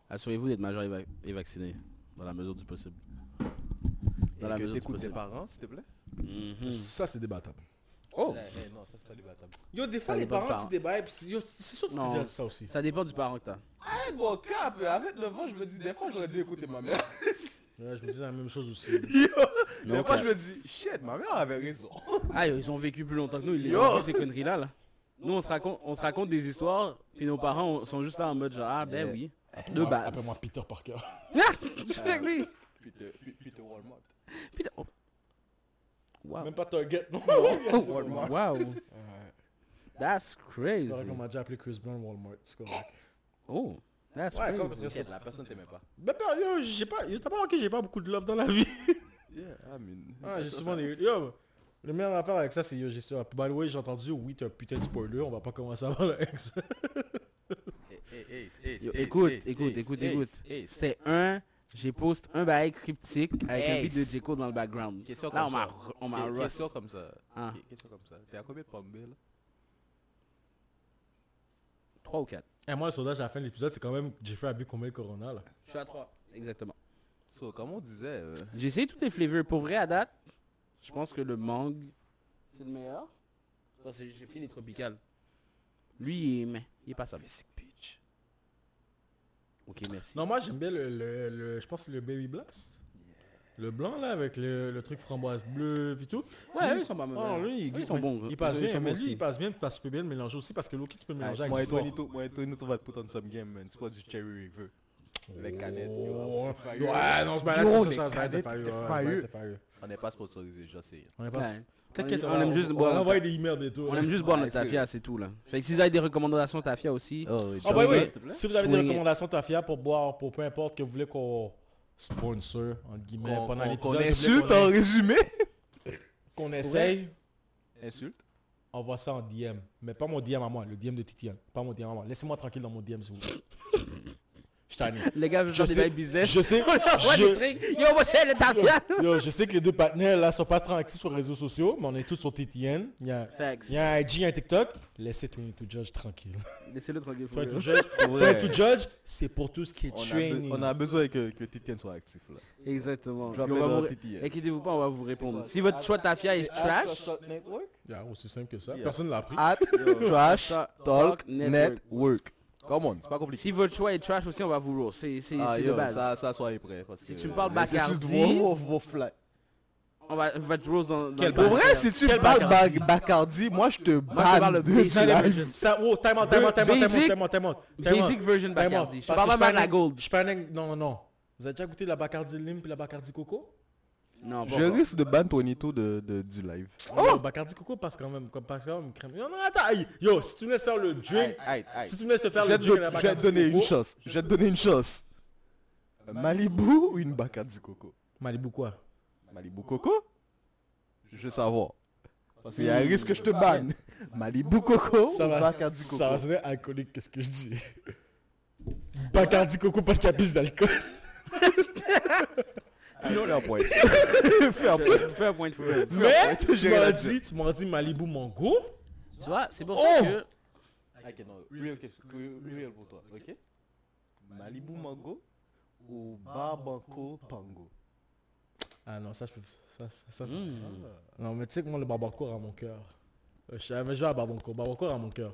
Assurez-vous d'être majeur et, va- et vacciné. Dans la mesure du possible. Dans Et la que mesure du t'écoutes tes possible. parents, s'il te plaît. Mhm. Ça, c'est débattable. Oh Eh, eh, non, ça c'est pas débattable. Yo, des fois, les parents, tu débats, yo, c'est sûr que tu te dis ça aussi. Ça dépend du parent que t'as. Ah, bon, cap, avec le vent, je me dis, des fois j'aurais dû écouter ma mère. Ouais, je me dis la même chose aussi. Yo, Mais des fois je me dis, shit, ma mère avait raison. Ah, ils ont vécu plus longtemps que nous, ils Yo. ont vu ces conneries-là. Là. Nous, on se, raconte, on se raconte des histoires, puis nos parents on- sont juste là en mode genre, ah ben oui, de base. Appelle-moi Peter Parker. Je suis avec lui. Peter, Peter Walmart. Putain, oh. Wow. Même pas Target, non. Walmart. Wow. That's crazy. C'est correct qu'on m'a déjà appelé Chris Brown Walmart. C'est correct. Oh, that's Ouais, crazy. comme- la personne t'aimait pas. Ben, ben, yo, j'ai pas, t'as pas remarqué, j'ai pas beaucoup de love dans la vie. Yeah, I mean. Ah, j'ai souvent des. Yo, le meilleur affaire avec ça, c'est yo, j'ai ça. By the way, j'ai entendu, oui, t'as un putain de spoiler, on va pas commencer à parler avec ça. Écoute, écoute, écoute, écoute. C'est un, j'ai post un bail cryptique avec un beat de J. Cole dans le background. Question Là, on comme m'a, roast. Question comme ça. Ah. Que- Question comme ça. T'es à combien de pommes là 3 ou 4. Et moi, le sondage à la fin de l'épisode, c'est quand même Jeffrey a bu combien de Corona là? Je suis à 3. Exactement. So, comme on disait, euh, J'ai essayé tous les flavors. Pour vrai, à date, je pense que le mangue, c'est le meilleur. Parce que j'ai pris les tropicales. Lui, il est, mais, il est pas ça. Ok, merci. Non, moi, j'aime bien le, le, le- Je pense que c'est le Baby Blast. Le blanc là avec le, le truc framboise bleue puis tout. Ouais, eux, ils sont pas mauvais. Oh, lui, il, Eux, ils sont bons. Il passe Eux, ils bien, sont mais lui, il passe bien parce que tu peux bien le mélanger aussi parce que Loki, tu peux mélanger avec Moi et. Tonito, moi et Tonito, on va te put on some game, man. C'est quoi du Cherry River Avec canette. yo, Oh, c'est ouais, non, pas là, les c'est ça, canettes, fire. c'est fire. On n'est pas sponsorisé, je sais. On est pas... T'inquiète, on aime juste on boire. envoyer des emails bientôt. On là. aime juste boire notre c'est- tafia, c'est tout là. Fait que si vous avez des recommandations tafia aussi, Oh, Ah bah oui, si vous avez des recommandations Tafia pour boire, pour peu importe que vous voulez qu'on sponsor, entre guillemets, Qu'on pendant l'épisode, qu'on insulte en résumé. qu'on essaye, Insulte. envoie ça en DM. Mais pas mon DM à moi, le DM de Titiane. Pas mon DM à moi. Laissez-moi tranquille dans mon DM s'il vous plaît. Je les gars veulent Je faire des sais, business. je sais, Ouais, je. Yo, moi, le tafia. Yo, je sais que les deux partenaires là sont pas très actifs sur les réseaux sociaux, mais on est tous sur TTN. Il y a, Facts. il y a un IG, un TikTok. Laissez 22 Judge tranquille. Laissez-le tranquille. faut 22 le- Judge, 22 Judge, c'est pour tout ce qui est on a, be- training. on a besoin que, que Titian soit actif là. Exactement. Inquiétez-vous pas, on va vous répondre. Si votre choix tafia est trash, Yeah, aussi simple que ça. Yeah. Personne l'a appris. At Trash Ta- Talk Network. Come on, c'est pas compliqué. si votre choix est trash aussi, on va vous roast. C'est c'est- Ah, c'est de base. ça, ça, soyez prêts. parce Si que- tu me parles Bacardi- vos, vos flats. On va, on va te roast dans, dans Pour Bacardi? vrai, si tu Quel parles Bacardi? Ba- Bacardi, moi je te parle de. Ça, oh, time out, time out, time out, time out, Basic- time out, version. Bacardi. Je parle pas de la gold. Je un... Non, non, non. Vous avez déjà goûté la Bacardi Lime puis la Bacardi Coco? Non, Je encore. risque de ban Tonito de, de, du live. Oh Bacardi Coco passe quand même, comme passe quand même crème. Non, non, attends, aïe. yo, si tu me laisses faire le drink, Aïe, aïe. si tu me laisses te faire Je le vais te drink je vais te donner une chance. Je vais te donner une chance. Malibu ou une Bacardi Coco? Malibu quoi? Malibu Coco? Je veux savoir. Parce qu'il y a un risque que je te banne. Malibu Coco Ça ou va, Bacardi Coco ça va sonner alcoolique, qu'est-ce que je dis? Bacardi Coco parce qu'il y a plus d'alcool. Fais un point. Fais un point. Fais un point de. Mais tu m'as dit, tu m'as dit Malibu Mango. Tu vois, c'est pour Oh ça que... Ok, non, real, question- real pour toi, ok Malibu Mango ou Barbanco Pango? Ah non, ça je peux... Ça, ça, ça, Mm. Non, mais tu sais que moi, le barbancourt à mon cœur. Euh, Je savais jouer à barbancourt. Barbancourt à mon cœur.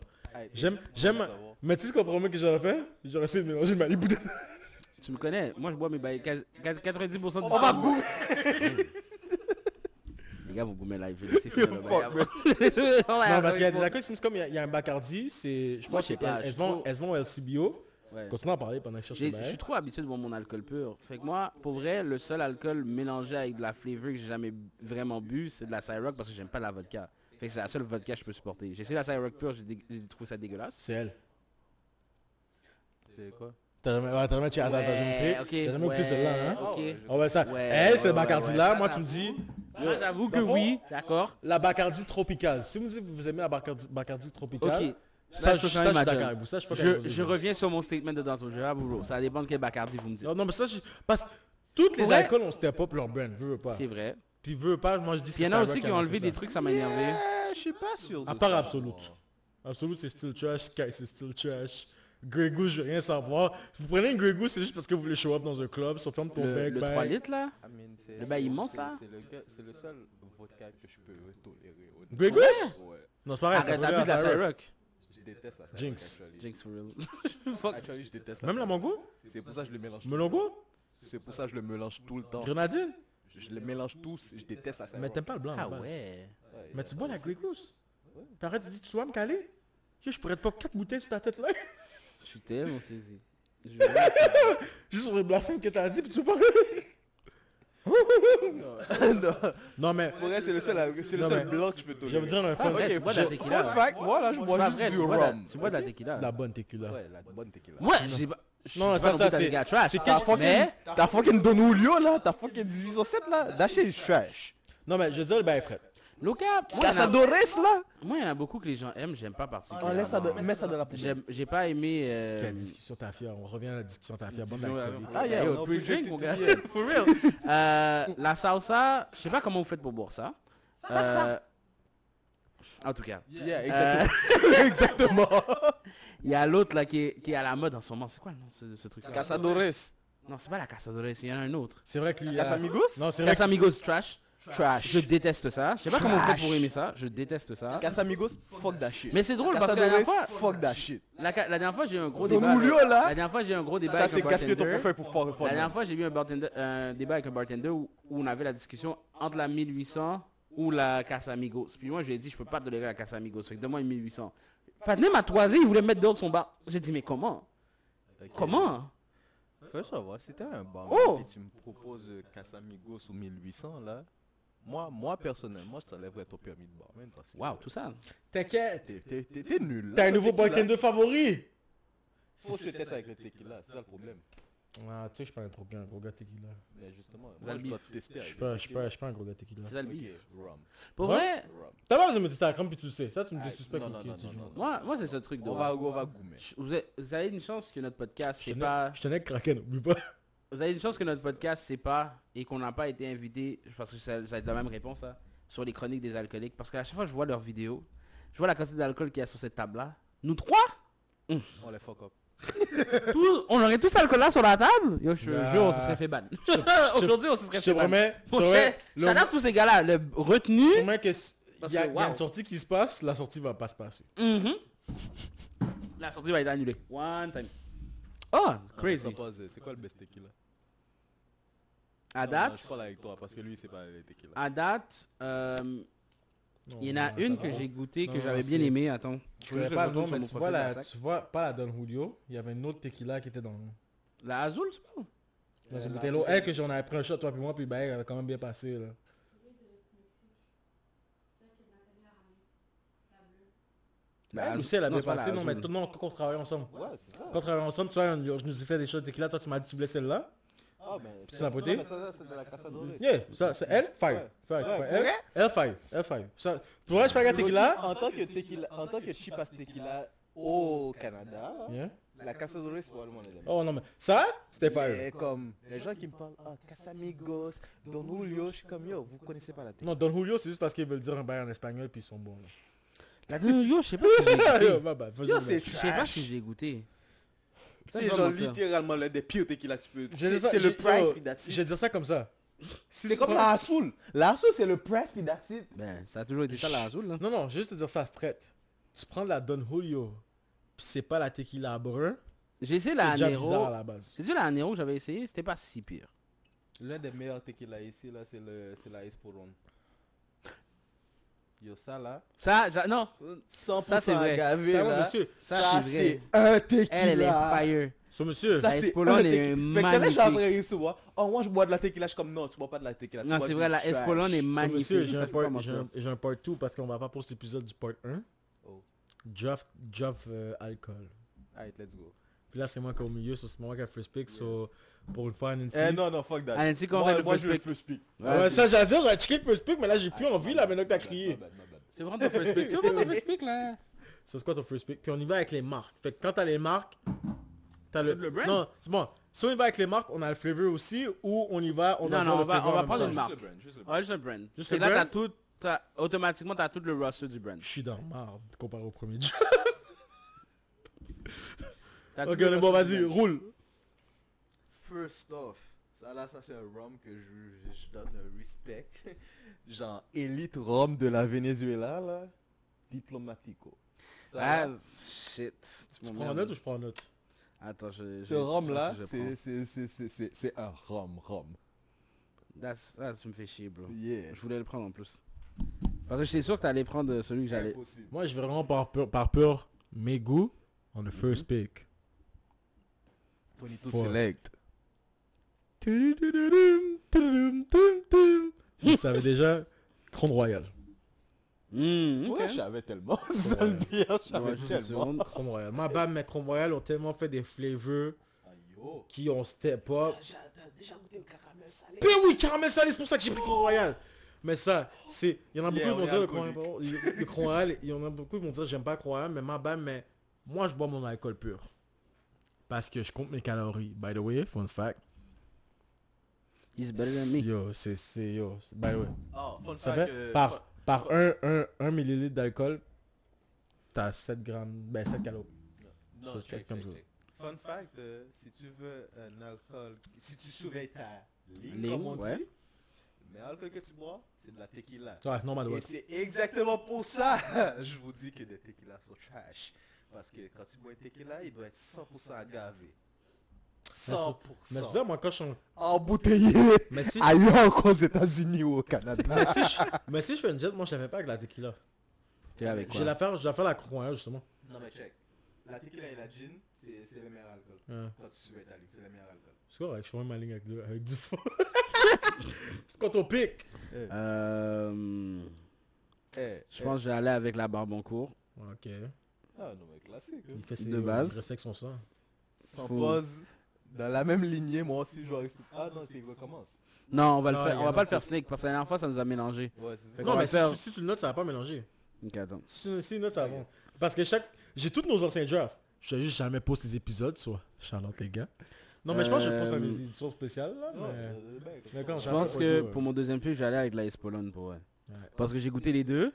J'aime, j'aime... Mais tu sais ce qu'on promet que j'aurais fait? J'aurais essayé de mélanger Malibu. de- Tu me connais, moi je bois mes bails quasi- 90% du On temps. va goûter Les gars, vous goûtez live, je vais laisser finir le bail avant. Non, parce qu'il y a des alcools, c'est comme il y a- il y, a un Bacardi, c'est... Je Moi, pense je sais pas, je vont- trouve- elles vont au LCBO. Ouais. Continue à en parler pendant que je cherche J'ai- Je suis trop habitué de boire mon alcool pur. Fait que moi, pour vrai, le seul alcool mélangé avec de la flavor que j'ai jamais vraiment bu, c'est de la Ciroc parce que j'aime pas la vodka. Fait que c'est la seule vodka que je peux supporter. J'ai essayé la Ciroc pure, j'ai dé- j'ai trouvé ça dégueulasse. C'est elle. C'est quoi? T'as jamais... Ouais, t'as jamais... Attends, attends, Ouais, T'as pris ouais, celle-là, hein? ok. On va ça. Ouais, Elle, c'est ouais, Bacardi ouais, là. ouais. Moi, tu me dis... Moi, j'avoue que oui, d'accord. La Bacardi tropicale. Si vous me dites que vous aimez la Bacardi, Bacardi tropicale, Ok. ça, Là, je, peux ça, faire je suis ma d'accord job. avec vous. Ça, je, Je, reviens sur mon statement de tantôt. Je vais. Ça dépend de quel Bacardi vous me dites. Non, non, mais ça, je... parce que toutes les alcools ont step up leur brand, veux, veux pas. C'est vrai. Puis veux pas, moi je dis Puis il y en a aussi qui ont enlevé des trucs, ça m'a énervé. Je suis pas sûr. À part. Absolute. Absolute, c'est still trash. Sky, c'est still trash. Grey Goose, je veux rien savoir. Si vous prenez une Grey Goose, c'est juste parce que vous voulez show up dans un club, sur ferme ton Le, bec, le ben, 3 litres là? I mean, c'est- Le bail c'est- immense, c'est- là C'est le, gars- c'est le seul vodka que je peux tolérer. honnêtement. Grey Goose Ouais. Non, c'est pareil. Arrête, t'as de la. Je déteste la Jinx. actually. Jinx for real. Fuck. Actually, je déteste Même la mango? C'est pour ça que je le mélange. Melongo? C'est pour ça que je le mélange tout le temps. Grenadine? Je le mélange tous. Je déteste la Mais t'aimes pas le blanc, Ah de ouais. Mais tu bois la Grey Goose Puis arrête, tu vas me caler Je pourrais te pas 4 bouteilles sur ta tête là. Je suis tellement saisi. Je- Juste sur les blasphèmes que t'as dit, puis tu parles. Non, mais Pour vrai, c'est le seul, c'est le Non, seul mais- blanc que je peux je tolérer. vais vous dire un Pas fun. vrai, tu bois de la je- tequila. Fun fact, moi là, je bois juste vrai, du rhum. tu bois de la tequila. La bonne tequila. Ouais, la bonne tequila. Moi, j'ai pas. je Non, c'est pas non ça, c'est- c'est T'as que- fucking, t'as fucking Don Julio là, t'as fucking 1807 là. Shit is trash. Non, mais je veux dire, ben, Fred. Luca, moi, il y en a- Casadores là. moi, il y en a beaucoup que les gens aiment, j'aime pas particulièrement. Laisse ça de, mets ça la poubelle. J'aime- J'ai pas aimé. euh, Quelle discussion t'as fait On revient à la discussion t'as fait. Bonne discussion, alcoolique. euh, Ah, yeah, yo, on a pre drink mon gars. For real. Euh, la salsa, je sais pas comment vous faites pour boire ça. Euh, En tout cas. Yeah, Euh, exactement. exactement. Il y a l'autre là qui est, qui est à la mode en ce moment. C'est quoi le nom de ce, ce truc Casadores. Non, c'est pas la Casadores, il y en a un autre. C'est vrai que lui. Casamigos? Non, c'est vrai. Casamigos Trash. Trash. Je déteste ça. Je sais pas comment vous faites pour aimer ça. Je déteste ça. Casamigos, fuck that shit. Mais c'est drôle parce que la dernière fois, fuck that shit. la, la dernière fois j'ai eu un gros Don débat. Julio, avec- là, La dernière fois j'ai eu un gros débat Ça, avec c'est un qu'est-ce que ton pour fuck fuck La dernière fois, j'ai eu un, bartender- un débat avec un bartender où, où on avait la discussion entre la 1800 ou la Casamigos. Puis moi, je lui ai dit, je peux pas tolérer la Casamigos. Fait que donne-moi une 1800. Patné m'a toisé, il voulait me mettre dehors de son bar. J'ai dit, mais comment? Comment? Fais savoir, t'es un bar Oh! et tu me proposes euh, Casamigos ou 1800 là, moi, moi personnellement, je t'enlèverais ton permis de barman. Waouh, tout ça. T'inquiète. T'es- T'es t'es- t'es nul. là. T'as un nouveau bartender favori. Faut que tu testes avec le tequila, c'est ça le problème. Ah, tu sais, je suis pas un gros gars, un gros gars tequila. Mais justement, Vous moi, je dois te tester Je avec suis le pas, je suis tequila. pas, je suis pas un gros gars tequila. C'est ça le Ok, bif. rum. Pour Ouais. vrai, rum. T'as pas besoin de me tester la crème puis tu le sais. Ça, tu me Ah, désuspectes. moi, moi c'est ce truc de. On va, on va goumer. Vous avez, vous avez une chance que notre podcast, Je c'est tenais- pas. Je tenais que Kraken, oublie pas. Vous avez une chance que notre podcast, c'est pas. Et qu'on n'a pas été invité. Parce que ça, ça va être la même réponse, là. Sur les chroniques des alcooliques. Parce qu'à chaque fois que je vois leurs vidéos, je vois la quantité d'alcool qu'il y a sur cette table-là. Nous trois? On les fuck up. Tous- on aurait tous l'alcool là sur la table? Yo, je Bah. jure, on se serait fait ban. Aujourd'hui, on se serait Je fait ban. je promets, tous ces gars-là, le retenu. je te promets que s- Parce il y, a- y une sortie qui se passe, la sortie va pas se passer. Mhm. La sortie va être annulée. One time. Oh, crazy. Passe, euh, C'est quoi le best tequila? À date, Je parle avec toi parce que lui, c'est pas le tequila. à date, euh, il y en a non, une que j'ai goûté, que j'avais bien c'est- aimé. Attends. Je connais pas le nom, mais tu vois, la, Barsac. tu vois pas la Don Julio, il y avait une autre tequila qui était dans, La Azul, c'est pas dans Euh, une la bouteille. Bouteille. elle que j'en avais pris un shot, toi puis moi, puis ben, elle avait quand même bien passé. Là. La Elle Azul. aussi, elle a Non, bien c'est pas la passé. Non, mais tout le monde, quand on travaillait ensemble. Ouais, c'est ça. Quand on travaillait ensemble, tu vois, je nous ai fait des shots de tequila. Toi, tu m'as dit que tu voulais celle-là. Ah, ben, c'est la Dorée. Yeah, ça, c'est elle, fire. Fire, Ouais, fire. Elle, elle, fire. Elle, fire. Ça, pour moi, je un tequila? En tant que tequila, en tant que chipas tequila au Canada, Yeah. la Casa Dorée, c'est probablement les. Oh non, mais ça, c'était fire. Comme les gens qui me parlent, ah, Casamigos, Don Julio, je suis comme yo, vous connaissez pas la tequila. Non, Don Julio, c'est juste parce qu'ils veulent dire un bail en espagnol, puis ils sont bons. Là. La Don Julio, je sais pas si j'ai Yo, goûté. bah, bah, Yo, c'est Je sais pas si j'ai goûté. C'est genre mentir. littéralement l'un des pires tequila que tu peux. Je vais dire C'est le j'ai- price, puis that's Je vais dire ça comme ça. C'est comme la Azul. La Azul, c'est le price, puis that's it. Ben, ça a toujours été ça, la. Là. Non, non, juste te dire ça, Fred. Tu prends de la Don Julio, puis c'est pas la tequila brun, J'ai essayé la Nero. bizarre à la Nero j'avais essayé, c'était pas si pire. L'un des meilleurs tequila ici, là, c'est le- c'est la Esporon. Yo, ça là, Ça, j'a- non, 100% Ça, c'est vrai. Ça, là. monsieur. ça, Ça, c'est c'est vrai. un tequila. Elle, elle est fire. So, monsieur. Ça, La c'est un est tequila. Fait que là, magnifique. j'aimerais souvent. Oh, moi, je bois de la tequila. Je suis comme, non, tu bois pas de la tequila. tu Non, c'est vrai, la trash. Espolòn est So, magnifique. monsieur, j'ai ça, un, part, j'ai mentir. un, j'ai un part 2 parce qu'on va pas pour cet épisode du part 1. Oh. Jeff, Jeff euh, alcool. Alright, let's go. Puis là, c'est moi qui est au milieu, so c'est moi qui ai first pick. So, pour une fois, Nancy. Eh, non, non, fuck that. Ah, Nancy, Moi, le moi, first je veux le pick. first pick. Ouais, Ouais, ça, j'allais dire, j'aurais checké le first pick, mais là, j'ai plus envie, là, maintenant que t'as crié. C'est vraiment ton first pick. Tu veux pas ton first pick là Ça, c'est quoi ton first pick? Puis on y va avec les marques. Fait que quand t'as les marques, t'as le... Le brand? Non, c'est bon. Si on y va avec les marques, on a le flavor aussi, ou on y va, on Non, on le va- on prendre une marque. Juste le brand, juste le brand. Juste le brand. C'est le là, t'as tout. t'as- automatiquement, t'as tout le roster du brand. Je suis dans marde comparé au premier jeu. T'as ok, tout on le est bon, vas-y, roule. First off, ça là, ça c'est un rhum que je, je donne un respect. Genre, élite rhum de la Venezuela, là. Diplomatico. Ça, Ah, là, shit. Tu prends en note ou je prends en note? Attends, je. ce rhum là, c'est- prends. c'est c'est- c'est- c'est- c'est un rhum, rhum. That's- Ça, tu me fais chier, bro. Yeah. Je voulais le prendre en plus. Parce que j'étais sûr que t'allais prendre celui que j'allais. Moi, je vais vraiment par peur, par peur mes goûts on the first pick. 22 Four. select. Vous savez déjà, Crown Royal. Mmh, ok. Ouais, je savais tellement. Ça le je savais tellement. Crown Royal. Ma bad, mais Crown Royal ont tellement fait des flavors Yo. qui ont step up. J'ai déjà goûté le caramel salé. Ben oui, caramel salé, c'est pour ça que j'ai pris Crown Royal. Mais ça, c'est. Il y en a beaucoup qui vont dire le Crown. Royal. Il y en a beaucoup qui vont dire j'aime pas Crown Royal, mais ma bad, mais moi je bois mon alcool pur. Parce que je compte mes calories. By the way, fun fact. He's better than me. Yo, c'est. c'est- Yo, the way. Oh, fun Ça fact, fait? euh, par, par 1 un, un millilitre d'alcool, t'as 7 grammes, ben 7 calories. Non, check, check comme check, ça. Fun fact, euh, si tu veux un alcool, si tu surveilles ta ligne, Ligne, comme on ouais. dit, Mais l'alcool que tu bois, c'est de la tequila. Ouais, normal, Et ouais. c'est exactement pour ça, je vous dis que les tequilas sont trash. Parce que quand tu bois un tequila, il doit être 100% agavé. 100%. Mais je disais, moi, quand je suis en- Embouteillé Mais si, ailleurs qu'aux États-Unis ou au Canada. mais si, je... mais si je fais une jet, moi, je la fais pas avec la tequila. T'es avec Je vais quoi? la faire, je la faire la croix, justement. Non mais check. La tequila et la gin, c'est c'est le meilleur alcool. Ouais. Quand tu suis italique, c'est le meilleur alcool. C'est correct, je fais même ma ligne avec, du- avec du fond. c'est quand on pique. Euh, Eh, je pense que j'allais avec la barbe en cours. Ok. Ah non mais classique. hein. Il fait ses... De base. Il respecte son sang. Sans Faut- pause, dans la même lignée, moi aussi je vais Ah non, c'est recommence. Non, on va le faire. On va pas le faire snake parce que la dernière fois ça nous a mélangé. Ouais, c'est Non, mais si, faire- si, si tu le notes, ça va pas mélanger. Ok, attends. Si, tu- si tu le notes, ça va. Parce que chaque... J'ai tous nos anciens drafts. Je juste jamais poste les épisodes, soit. Charlotte, les gars. Non, mais je pense que je poste à mes Euh, éditions spéciales, là. Non, mais... euh, ben, mais quand Je pense que pour mon deuxième pick, j'allais avec la Espolone pour ouais. Ouais. Parce que j'ai goûté les deux.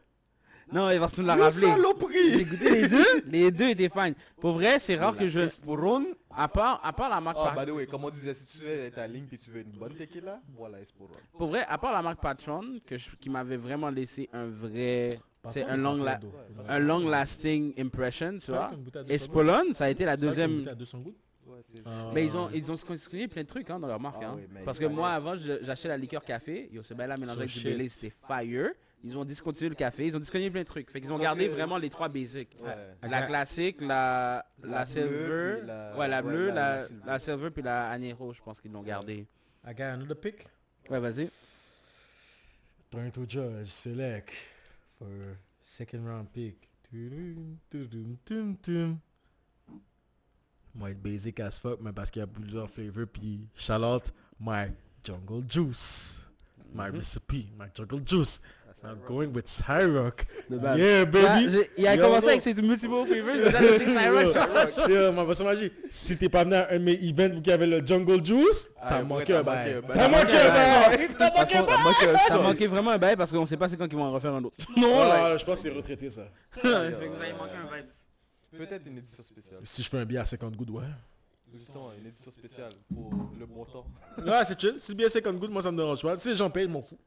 Non, l'as Le rappelé. J'ai saloperie goûté les deux. Les deux étaient fine. Pour vrai, c'est rare que je. Esporon. À part, à part la marque. Ah, Pat- by the way, comme on disait, si tu veux ta ligne puis tu veux une bonne tequila, voilà Esporon. Pour vrai, à part la marque Patron, que je- qui m'avait vraiment laissé un vrai. C'est un il long, la-. Il un long lasting impression, tu vois. une bouteille à 200 gouttes. Espolone, ça a été la deuxième. bouteille à 200 gouttes? Ouais, c'est Ah, Mais ils ont, ils ont discontinué plein de trucs hein, dans leur marque. Ah hein. oui, Parce il que moi, avant, j'achetais la liqueur café. Yo, ce bail-là mélangé So avec du. Baileys, c'était fire. Ils ont discontinué le café. Ils ont discontinué plein de trucs. Fait qu'ils ont gardé vraiment les trois basics. Ouais. La classique, la, la, La silver, ouais, la bleue, la- la, la silver. la silver, puis la anero, je pense qu'ils l'ont gardé. I got another pick? Ouais, vas-y. Turn to judge, select for second round pick. Moi, être basic as fuck, mais parce qu'il y a plusieurs flavors. Puis, shout out my jungle juice. My recipe, my jungle juice. I'm going with Cyrock. Yeah, baby. il a Yo, commencé bro. avec ses multiple flavors. J'ai déjà dit Cyrox. Yo, ma boss magie, si t'es pas venu à un de mes events où il y avait le jungle juice, Ah, t'as manqué t'as un manqué bail. un bail. T'as manqué un bail. T'as manqué un bail. Sauce. manquait vraiment un bail parce qu'on sait pas c'est quand qu'ils vont en refaire un autre. Non, là, je pense que c'est retraité ça. Vous avez manqué un bail. Peut-être une édition spéciale. Si je fais un billet à 50 gouttes, ouais. Justement, une édition spéciale pour le bon temps. Ouais, c'est chill. Si le billet 50 gouttes, moi ça me dérange pas. Si j'en paye, je m'en fous.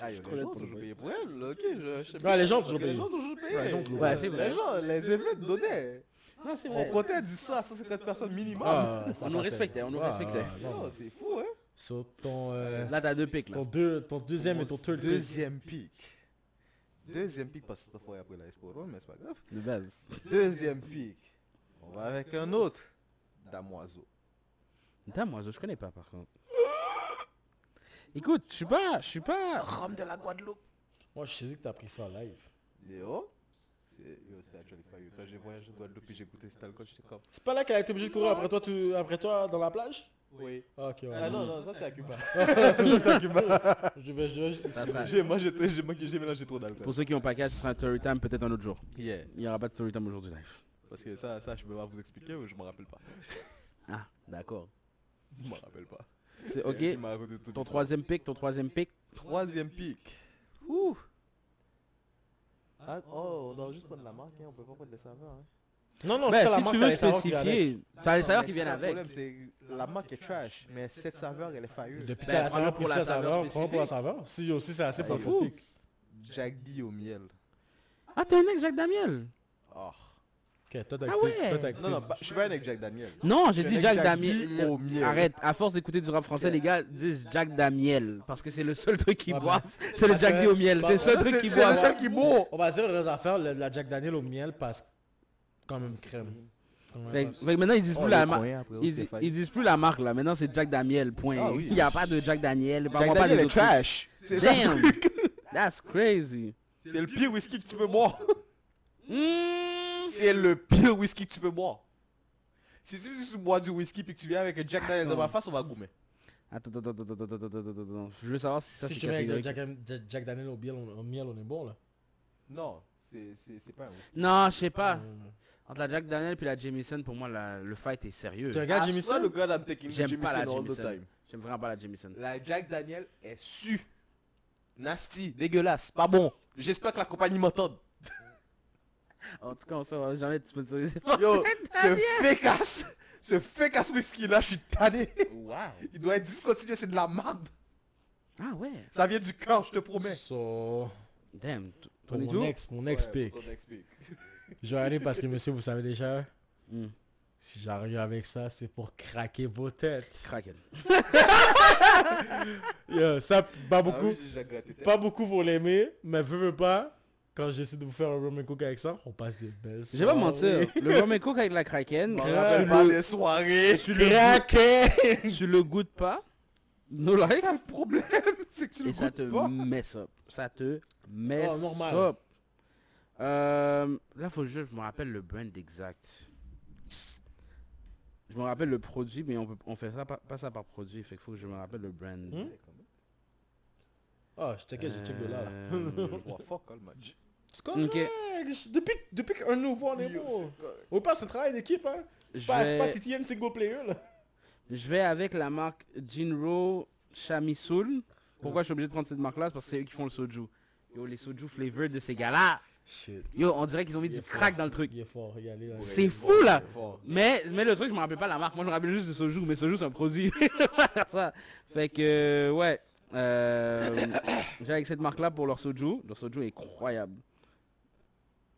Ah, les gens ont toujours payé pour elle, ok, je, je sais Ouais, les gens ont toujours que Les payé. gens ont toujours payé. Ouais, Ouais, c'est vrai. Les gens, les événements donnaient. Non, c'est On comptait du 100 à 150 personnes minimum. Ah, ça On nous respectait, on nous Ah, respectait. non, Oh, c'est fou, hein. Sur ton, euh, Là, t'as deux pics, là. ton, deux, ton deuxième et ton third. Deuxième pic. Deuxième pic, parce que cette fois après la Esporon, mais c'est pas grave. De base. Deuxième pic. On va avec un autre. Damoiseau. Moi, je connais pas, par contre. Écoute, je suis pas, je suis pas... Rhum de la Guadeloupe. Moi, je sais que t'as pris ça en live. Yo. C'est yo, c'est actually fire. Quand j'ai voyagé en Guadeloupe et j'ai goûté cet alcool, j'étais comme. C'est pas là qu'elle a été obligée de courir après toi, tu, après toi dans la plage? Oui. Ah, Ok, ouais. Ah non, non, ça c'est à Cuba. ça c'est à Cuba. Je vais, je vais J'ai moi, j'ai j'ai- moi, j'ai mélangé trop d'alcool. Pour ceux qui ont pas catch, ce sera un story time peut-être un autre jour. Yeah. Il y aura pas de story time aujourd'hui live. Parce que ça, ça, je peux pas vous expliquer, mais je m'en rappelle pas? Ah, d'accord. Je m'en rappelle pas. C'est ok. Ton troisième pic, ton troisième pic. Troisième pic. Ouh. Ah, oh, on doit juste prendre la marque, hein, on peut pas prendre les saveurs. Hein. Non, non, Ben, c'est pas la si marque, tu t'as veux les saveurs qui viennent avec. spécifier, t'as les saveurs qui c'est viennent avec. Le problème, c'est la marque est trash, mais cette saveur, elle est fire. Depuis Ben, t'as la saveur, pour la saveur prends pour la saveur. Si aussi c'est assez pour. Jack D au miel. Ah, t'es un mec Jacques Daniel Oh. Ok, toi t'as Ah écouté- ouais. toi, t'as écouté Non, non, du- pas- je suis pas avec Jack Daniel. Non, j'ai Je dit connais Jacques Jack Damiel. D au miel. Arrête, à force d'écouter du rap français, les gars disent Jacques Damiel. Parce que c'est le seul truc qu'ils Ouais, boivent. C'est le Jack D au miel. C'est le seul truc qu'ils C'est le boivent. seul qui boit. On va dire les affaires, le- la Jack Daniel au miel passe quand même crème. Quand même Fait, passe. fait que maintenant, ils disent Oh, plus le la marque. coin, après, Ils, disent plus la marque là, maintenant c'est Jack Daniel, point. Ah oui. Il n'y a pas de Jack Daniel. Jack Parle-moi pas Daniel des est autres trash. C'est ça. Damn, that's crazy. C'est le pire whisky que tu peux boire. Mm. C'est le pire whisky que tu peux boire. Si tu, bois du whisky puis que tu viens avec un Jack Daniel dans ma face, on va goumer. Attends, attends, attends, attends, attends, attends, Je veux savoir si ça si c'est. Si je mets avec le Jack, Daniel au miel, on, au miel, on est bon là Non, c'est pas un whisky. Non, je sais pas. Entre la Jack Daniel puis la Jameson, pour moi, le fight est sérieux. Tu regardes ah, Jameson? J'aime pas la Jameson. J'aime vraiment pas la Jameson. La Jack Daniel est su. Nasty, dégueulasse, pas bon. J'espère que la compagnie m'entende. En tout cas, on va jamais te sponsoriser. Yo, ce fécasse, ce fécasse whisky là, je suis tanné. Wow. Il doit être discontinué, c'est de la merde. Ah ouais. Ça vient du cœur, je te promets. So, Damn. t- pour 22? mon ex, mon ex Ouais, pic. pour ton ex pic. Je vais aller parce que monsieur, vous savez déjà, Hmm. si j'arrive avec ça, c'est pour craquer vos têtes. Kraken. Yo, ça, pas Ah beaucoup, pas beaucoup vont l'aimer, mais veux, veux pas, quand j'essaie de vous faire un rum and cook avec ça, on passe des belles Je vais pas mentir. Le rum and coke avec la Kraken, rappelle pas le, des soirées. tu le Kraken! tu le goûtes pas. No like. ça le problème, c'est que tu le Et ça goûtes te pas. mess up. Ça te mess Oh, normal. up. Euh, là, faut juste, je me rappelle le brand exact. Je me rappelle le produit, mais on, peut, on fait ça pas, pas ça par produit. Fait qu'il faut que je me rappelle le brand. Hmm? Ah, je checkais, je check de là. là. Euh, Je vois fuck all match. C'est correct. Depuis, depuis qu'un nouveau en est bon. Au pas, c'est un travail d'équipe, hein. C'est Je pas, pas single player, là. Je vais avec la marque Jinro Chamisul. Pourquoi je suis obligé de prendre cette marque-là? C'est parce que c'est eux qui font le soju. Yo, les soju flavor de ces gars-là. Shit. Yo, on dirait qu'ils ont mis Il du crack dans le truc. Fort, là. C'est Ouais, fou, là. Mais, mais le truc, je me rappelle pas la marque. Moi, je me rappelle juste du soju. Mais soju, c'est un produit. ça. Fait que, ouais. Euh, j'ai avec cette marque-là pour leur soju. Leur soju est incroyable. Ton Euh, next pick. Next pick. Euh, un, un,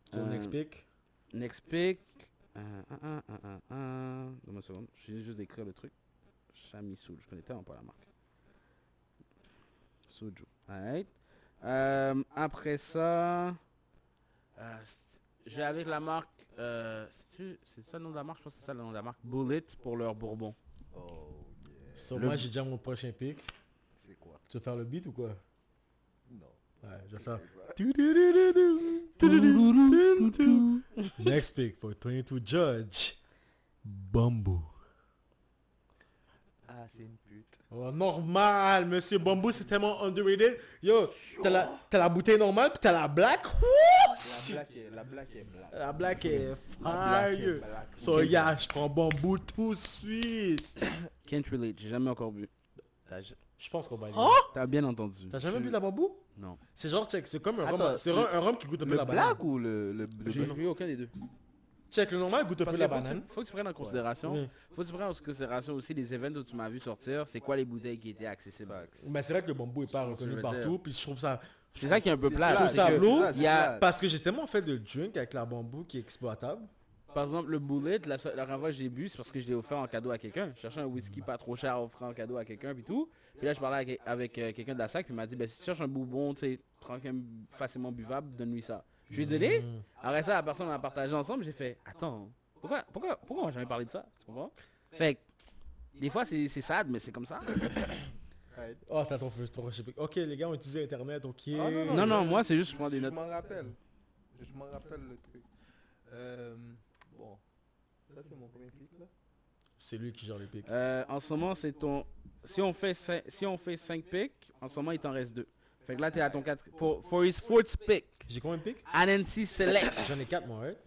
un, un, un. Donne-moi une seconde. Je viens juste d'écrire le truc. Chamisul. Je connais tellement pas la marque. Soju. Alright. Euh, après ça. euh, vais avec la marque. Euh, c'est ça le nom de la marque? Je pense que c'est ça le nom de la marque. Bullet pour leur bourbon. Oh yeah. So, Le- moi, j'ai déjà mon prochain pick. C'est quoi? Tu veux faire le beat ou quoi? Ouais, je vais faire. Next pick for 22 Judge. Bamboo. Ah, c'est une pute. Oh, normal, monsieur Bamboo, c'est tellement underrated. Yo, t'as la, t'as la bouteille normale, puis t'as la black. Wouh, La black est, la black est black. La black est La black est fire. black. So, yeah, je prends Bamboo tout de suite. Can't relate. J'ai jamais encore bu. Je pense qu'on va y aller. T'as bien entendu. T'as jamais Je- bu de la Bamboo Non. C'est genre, check, c'est comme un Attends, rhum. C'est un, un rhum qui goûte un peu Le la banane. black ou le, le, le J'ai blanc? bu aucun des deux. Check, le normal goûte un peu la faut, que banane. tu, faut que tu prennes en considération. Oui. Faut que tu prennes en considération aussi les événements où tu m'as vu sortir. C'est quoi les bouteilles qui étaient accessibles? Mais c'est vrai que le bambou est pas je reconnu partout, puis je trouve ça... C'est ça qui est un peu plat. plat, c'est ça lourd. Parce que j'ai tellement fait de drink avec la bambou qui est exploitable. Par exemple, le bullet, la, la dernière fois que j'ai bu, c'est parce que je l'ai offert en cadeau à quelqu'un. Je cherchais un whisky pas trop cher à offrir en cadeau à quelqu'un, puis tout. Puis là, je parlais avec, avec, euh, quelqu'un de la sac, puis il m'a dit, ben, si tu cherches un bourbon, tu sais, tranquille, facilement buvable, donne-lui ça. Je lui ai donné. Mm. Après ça, la personne on a partagé ensemble, j'ai fait, attends, pourquoi, pourquoi, pourquoi on m'a jamais parlé de ça? Tu comprends? Fait que, des fois, c'est c'est sad, mais c'est comme ça. Oh, t'as ton rocher. Ok, les gars ont utilisé Internet, ok. Ah, Non, non, moi, c'est juste je prends des Je notes. m'en rappelle. Je m'en rappelle le truc. Euh, bon. Ça, c'est mon premier clic, là. C'est lui qui gère les pics. Euh, en ce moment, c'est ton. Si on fait 5, si on fait 5 picks, en ce moment, il t'en reste 2. Fait que là, t'es à ton 4. Pour, for his fourth pick, J'ai combien de pics Anansi Select. J'en ai 4 moi, ouais.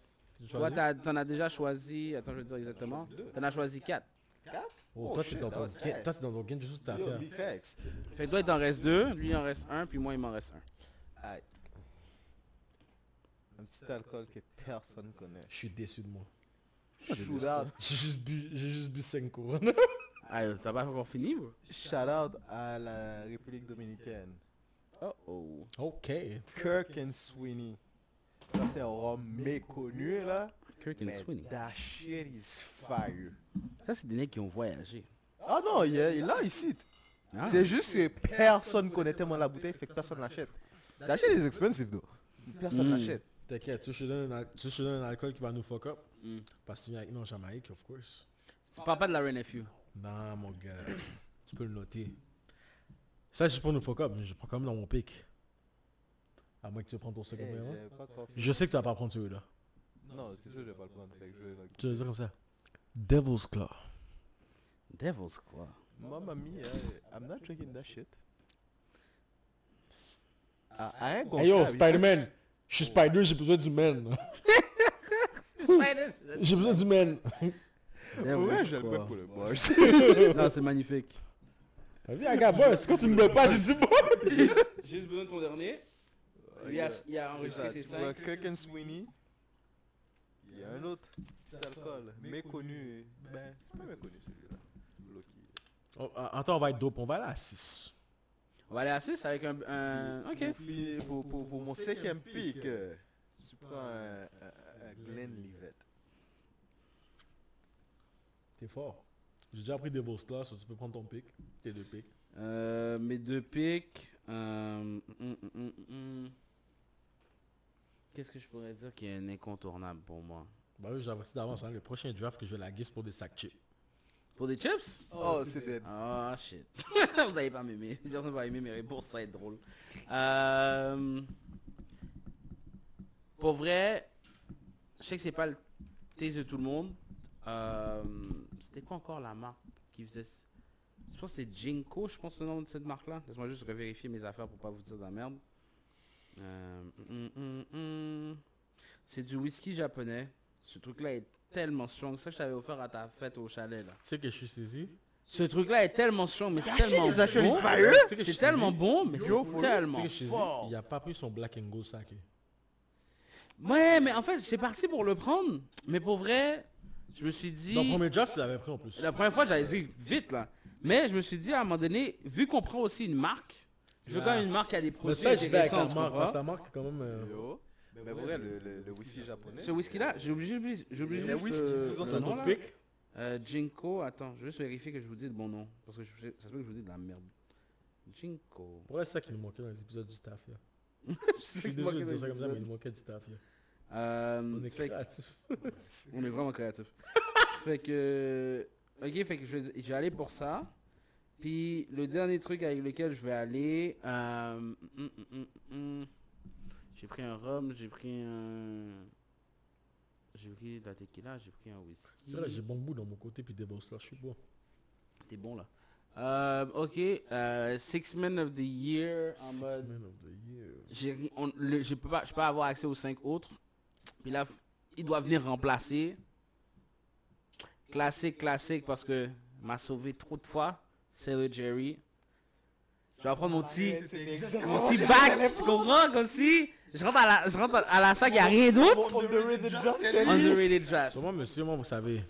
Toi, t'en as déjà choisi. Attends, je vais te dire exactement. T'en as choisi 4. Oh, Oh, toi, t'es dans ton t'es dans ton gain de juste ta affaire. Fait que toi, il t'en reste 2. Lui, il en reste 1. Puis moi, il m'en reste 1. Un petit alcool que personne connaît. Je suis déçu de moi. Shoot out, J'ai juste bu, j'ai juste bu 5 couronnes. Ah, t'as pas encore fini, bro? shout out à la République Dominicaine. Oh oh. ok. Kirk and Sweeney. Ça, c'est un rhum méconnu, là. Kirk and Sweeney. that shit is fire. Ça, c'est des mecs qui ont voyagé. Ah non, il est là, ici. Ah. C'est juste que personne connaît tellement la bouteille, fait que personne l'achète. Shit is expensive, though. Personne Mm. l'achète. T'inquiète, tu veux je te donne un tu veux que je te donne un alcool qui va nous fuck up? Mm. Parce que tu viens avec nous en Jamaïque, of course. Tu parles pas de la RNFU. Non, mon gars. tu peux le noter. Ça, c'est juste pour nous fuck up, mais je prends quand même dans mon pic. À moins que tu prennes ton second Eh, pas confiance. Je sais que tu vas pas prendre celui-là. Non, c'est sûr que je vais pas le prendre. Fait que je vais le- Tu vas dire comme ça? Devil's Claw. Devil's Claw. Moi, mamie, uh, I'm not drinking that shit. Ah, I ain't gonna Hey yo, Spider-Man. Je suis Spider, j'ai besoin du man. J'ai besoin du man. Ouais, je le fais pour le bars. Non, c'est magnifique. Viens, regarde, boss. Quand tu me bloques pas, j'ai dit boss. J'ai juste besoin de ton dernier. Il a, il a enregistré ses Tu vois, 5. Kirk and Sweeney. Il y a un autre petit alcool méconnu. Ben, c'est pas méconnu celui-là. Loki. Oh, attends, on va être dope. On va aller à 6. On va aller à 6 avec un... un- Ok. Pour, pour, pour, pour mon cinquième pick, tu prends un, un, un Glenlivet. T'es fort. J'ai déjà pris des beaux slots, so tu peux prendre ton pick. Tes deux picks. Euh, mes deux picks. euh, hum, hum, hum. Qu'est-ce que je pourrais dire qui est un incontournable pour moi? Bah oui, j'avais d'avance. Hein, le prochain draft que je vais la guise pour des sacs chips. Pour des chips? Oh, c'est dead. Ah shit. Vous allez pas m'aimer. Personne va aimer mes réponses, ça va être drôle. Euh, Pour vrai, je sais que c'est pas le taste de tout le monde. Euh, C'était quoi encore la marque qui faisait... Je pense que c'était Jinko, je pense le nom de cette marque-là. Laisse-moi juste revérifier mes affaires pour pas vous dire de la merde. Euh, hum, hum, hum. C'est du whisky japonais. Ce truc-là est tellement strong. Ça, je t'avais offert à ta fête au chalet, là. Tu sais que je suis saisi Ce truc-là est tellement strong, mais c'est tellement bon. que C'est tellement bon, mais c'est tellement que fort. Il a pas pris son black and gold saké. Ouais, mais en fait, j'étais parti pour le prendre, mais pour vrai, je me suis dit... Dans le premier draft, tu l'avais pris en plus. La première fois, j'avais dit vite, là. Mais je me suis dit, à un moment donné, vu qu'on prend aussi une marque, je veux quand même une marque qui a des Mais produits ça, je vais avec la marque. Parce que la marque, quand même. Euh, Yo. Mais vrai, le, le, le whisky japonais. Ce whisky-là, j'ai oublié, j'ai oublié- juste, whisky, euh, disons, le c'est un nom, autre là. pick. Euh, Jinko, attends, je vais juste vérifier que je vous dis le bon nom. Parce que je, ça se peut que je vous dis de la merde. Jinko. Ouais, c'est ça qui nous manquait dans les épisodes du staff. Là. je suis désolé de dire ça comme ça, mais il nous manquait du staff. Là. Euh, On est fait que- créatif. On est vraiment créatif. fait que. Ok, fait que je, je vais aller pour ça. Puis le dernier truc avec lequel je vais aller. euh, hum, hum, hum. J'ai pris un rhum, j'ai pris un. J'ai pris de la tequila, j'ai pris un whisky. C'est vrai, j'ai bon goût dans mon côté, puis des boss là, je suis beau. T'es bon là. Euh, ok, euh, Six Men of the Year en Six mode. Men of the Year. j'ai on- le- je peux pas je peux pas avoir accès aux cinq autres puis là il doit venir remplacer classique classique parce que m'a sauvé trop de fois c'est le Jerry je vais prendre mon petit mon petit bac tu comprends comme si je rentre à la je rentre à la sac il y a rien d'autre underrated draft Sur moi, monsieur, moi, vous savez.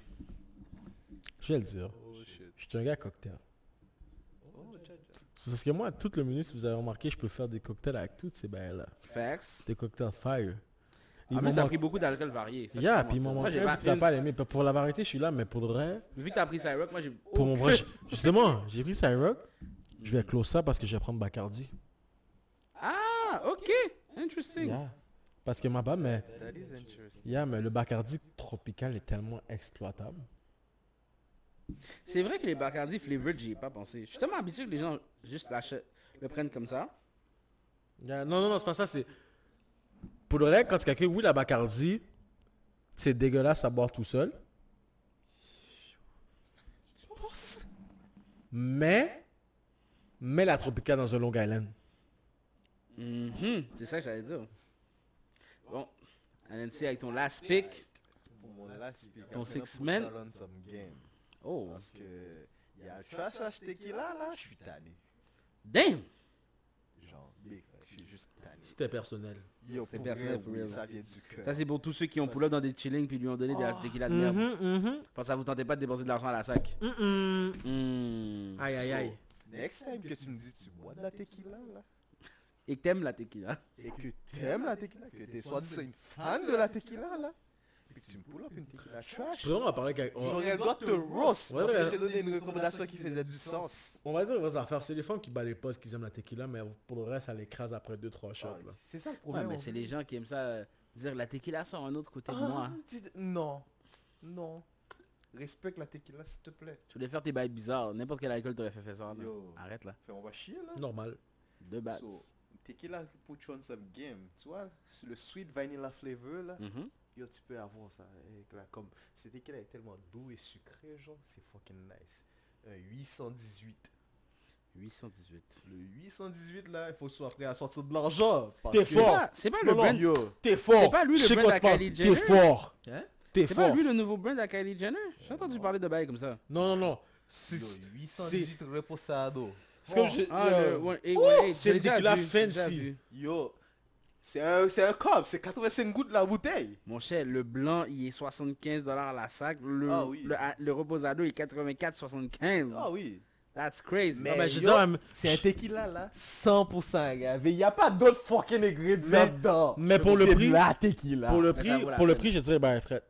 Je vais le dire. Oh. Je suis un gars cocktail. C'est parce que moi, toute le menu, si vous avez remarqué, je peux faire des cocktails avec toutes ces bails-là. facts Des cocktails fire. Il ah, mais ça a pris beaucoup d'alcool varié ça, Yeah, puis il m'en pas tu l'aimer. Pour la variété, je suis là, mais pour le vrai, vu que t'as pris Cyrock moi j'ai pour mon vrai, justement, j'ai pris Cyrock. Je vais close ça parce que je vais prendre Bacardi. ah ok interesting Yeah. Parce que ma bas, mais, That is interesting. yeah, mais le Bacardi tropical est tellement exploitable. C'est vrai que les Bacardi flavored, j'y ai pas pensé. Je suis tellement habitué que les gens juste l'achètent, le prennent comme ça. Yeah, Non, non, non, c'est pas ça, c'est... Pour le vrai, quand tu calcules, oui, la Bacardi, c'est dégueulasse à boire tout seul. Mais, mets la Tropical dans un Long Island. Mhm, C'est ça que j'allais dire. Bon, NNC avec ton last pick. Pour mon last pick, Ton six men. Oh, Parce que il y a le trash trash tequila là, je suis tanné. damn! Genre, big, là, je suis juste tanné. C'était personnel. C'est personnel, oui, ça vient du cœur. Ça, c'est pour tous ceux qui ont pull up dans des chillings puis lui ont donné des tequila de merde. Parce que ça vous tentait pas de dépenser de l'argent à la sac. Hmm. Aïe, aïe, aïe. Next time que tu me dis tu bois de la tequila là, Et que t'aimes la tequila. et que t'aimes la tequila, que t'es soit une fan de la tequila là, puis que tu me pull up une tequila trash, on va parler avec... on- j'aurais le droit de te roast parce donné une recommandation qui faisait du sens. On va dire vos affaires. C'est les femmes qui battent les postes qui aiment la tequila, mais pour le reste, ça l'écrase après 2-3 shots. Ah, Là. C'est ça le Ouais, problème. mais c'est les gens qui aiment ça euh, dire la tequila sur un autre côté de Ah, moi. Non, non. Respecte la tequila s'il te plaît. Tu voulais faire tes bails bizarres. N'importe quel alcool t'aurait fait faire ça. Yo. Arrête là. Fait, on va chier là. Normal. Deux bats. So, tequila put you on some game. Tu vois, le sweet vanilla flavor là, Mhm. yo, tu peux avoir ça. Avec la, comme, ce tequila est tellement doux et sucré, genre, c'est fucking nice. Un 818. 818. Le 818 là, il faut tu sois prêt à sortir de l'argent. T'es C'est fort. pas, c'est pas le brand. T'es fort. pas lui le brand tu parles. Kylie T'es Jenner? fort. Hein? T'es C'est pas fort. lui le nouveau brand Kylie Jenner? J'ai entendu parler de bails comme ça. Non, non, non. C'est Yo, 818 reposado. C'est comme. Ah, le c'est déjà fancy. Yo. C'est un, c'est un cob, c'est 85 gouttes la bouteille. Mon cher, le blanc, il est 75$ la sac. Le, Ah oui. le, le reposado est 84,75$. Ah oui. That's crazy. Mais Non, mais je veux yo, dire, euh, C'est un tequila là, 100% gars. Il n'y a pas d'autres fucking ingrédients Mais- dedans. mais pour le prix- la tequila. Pour le prix, la pour le prix, je dirais, ben, Fred.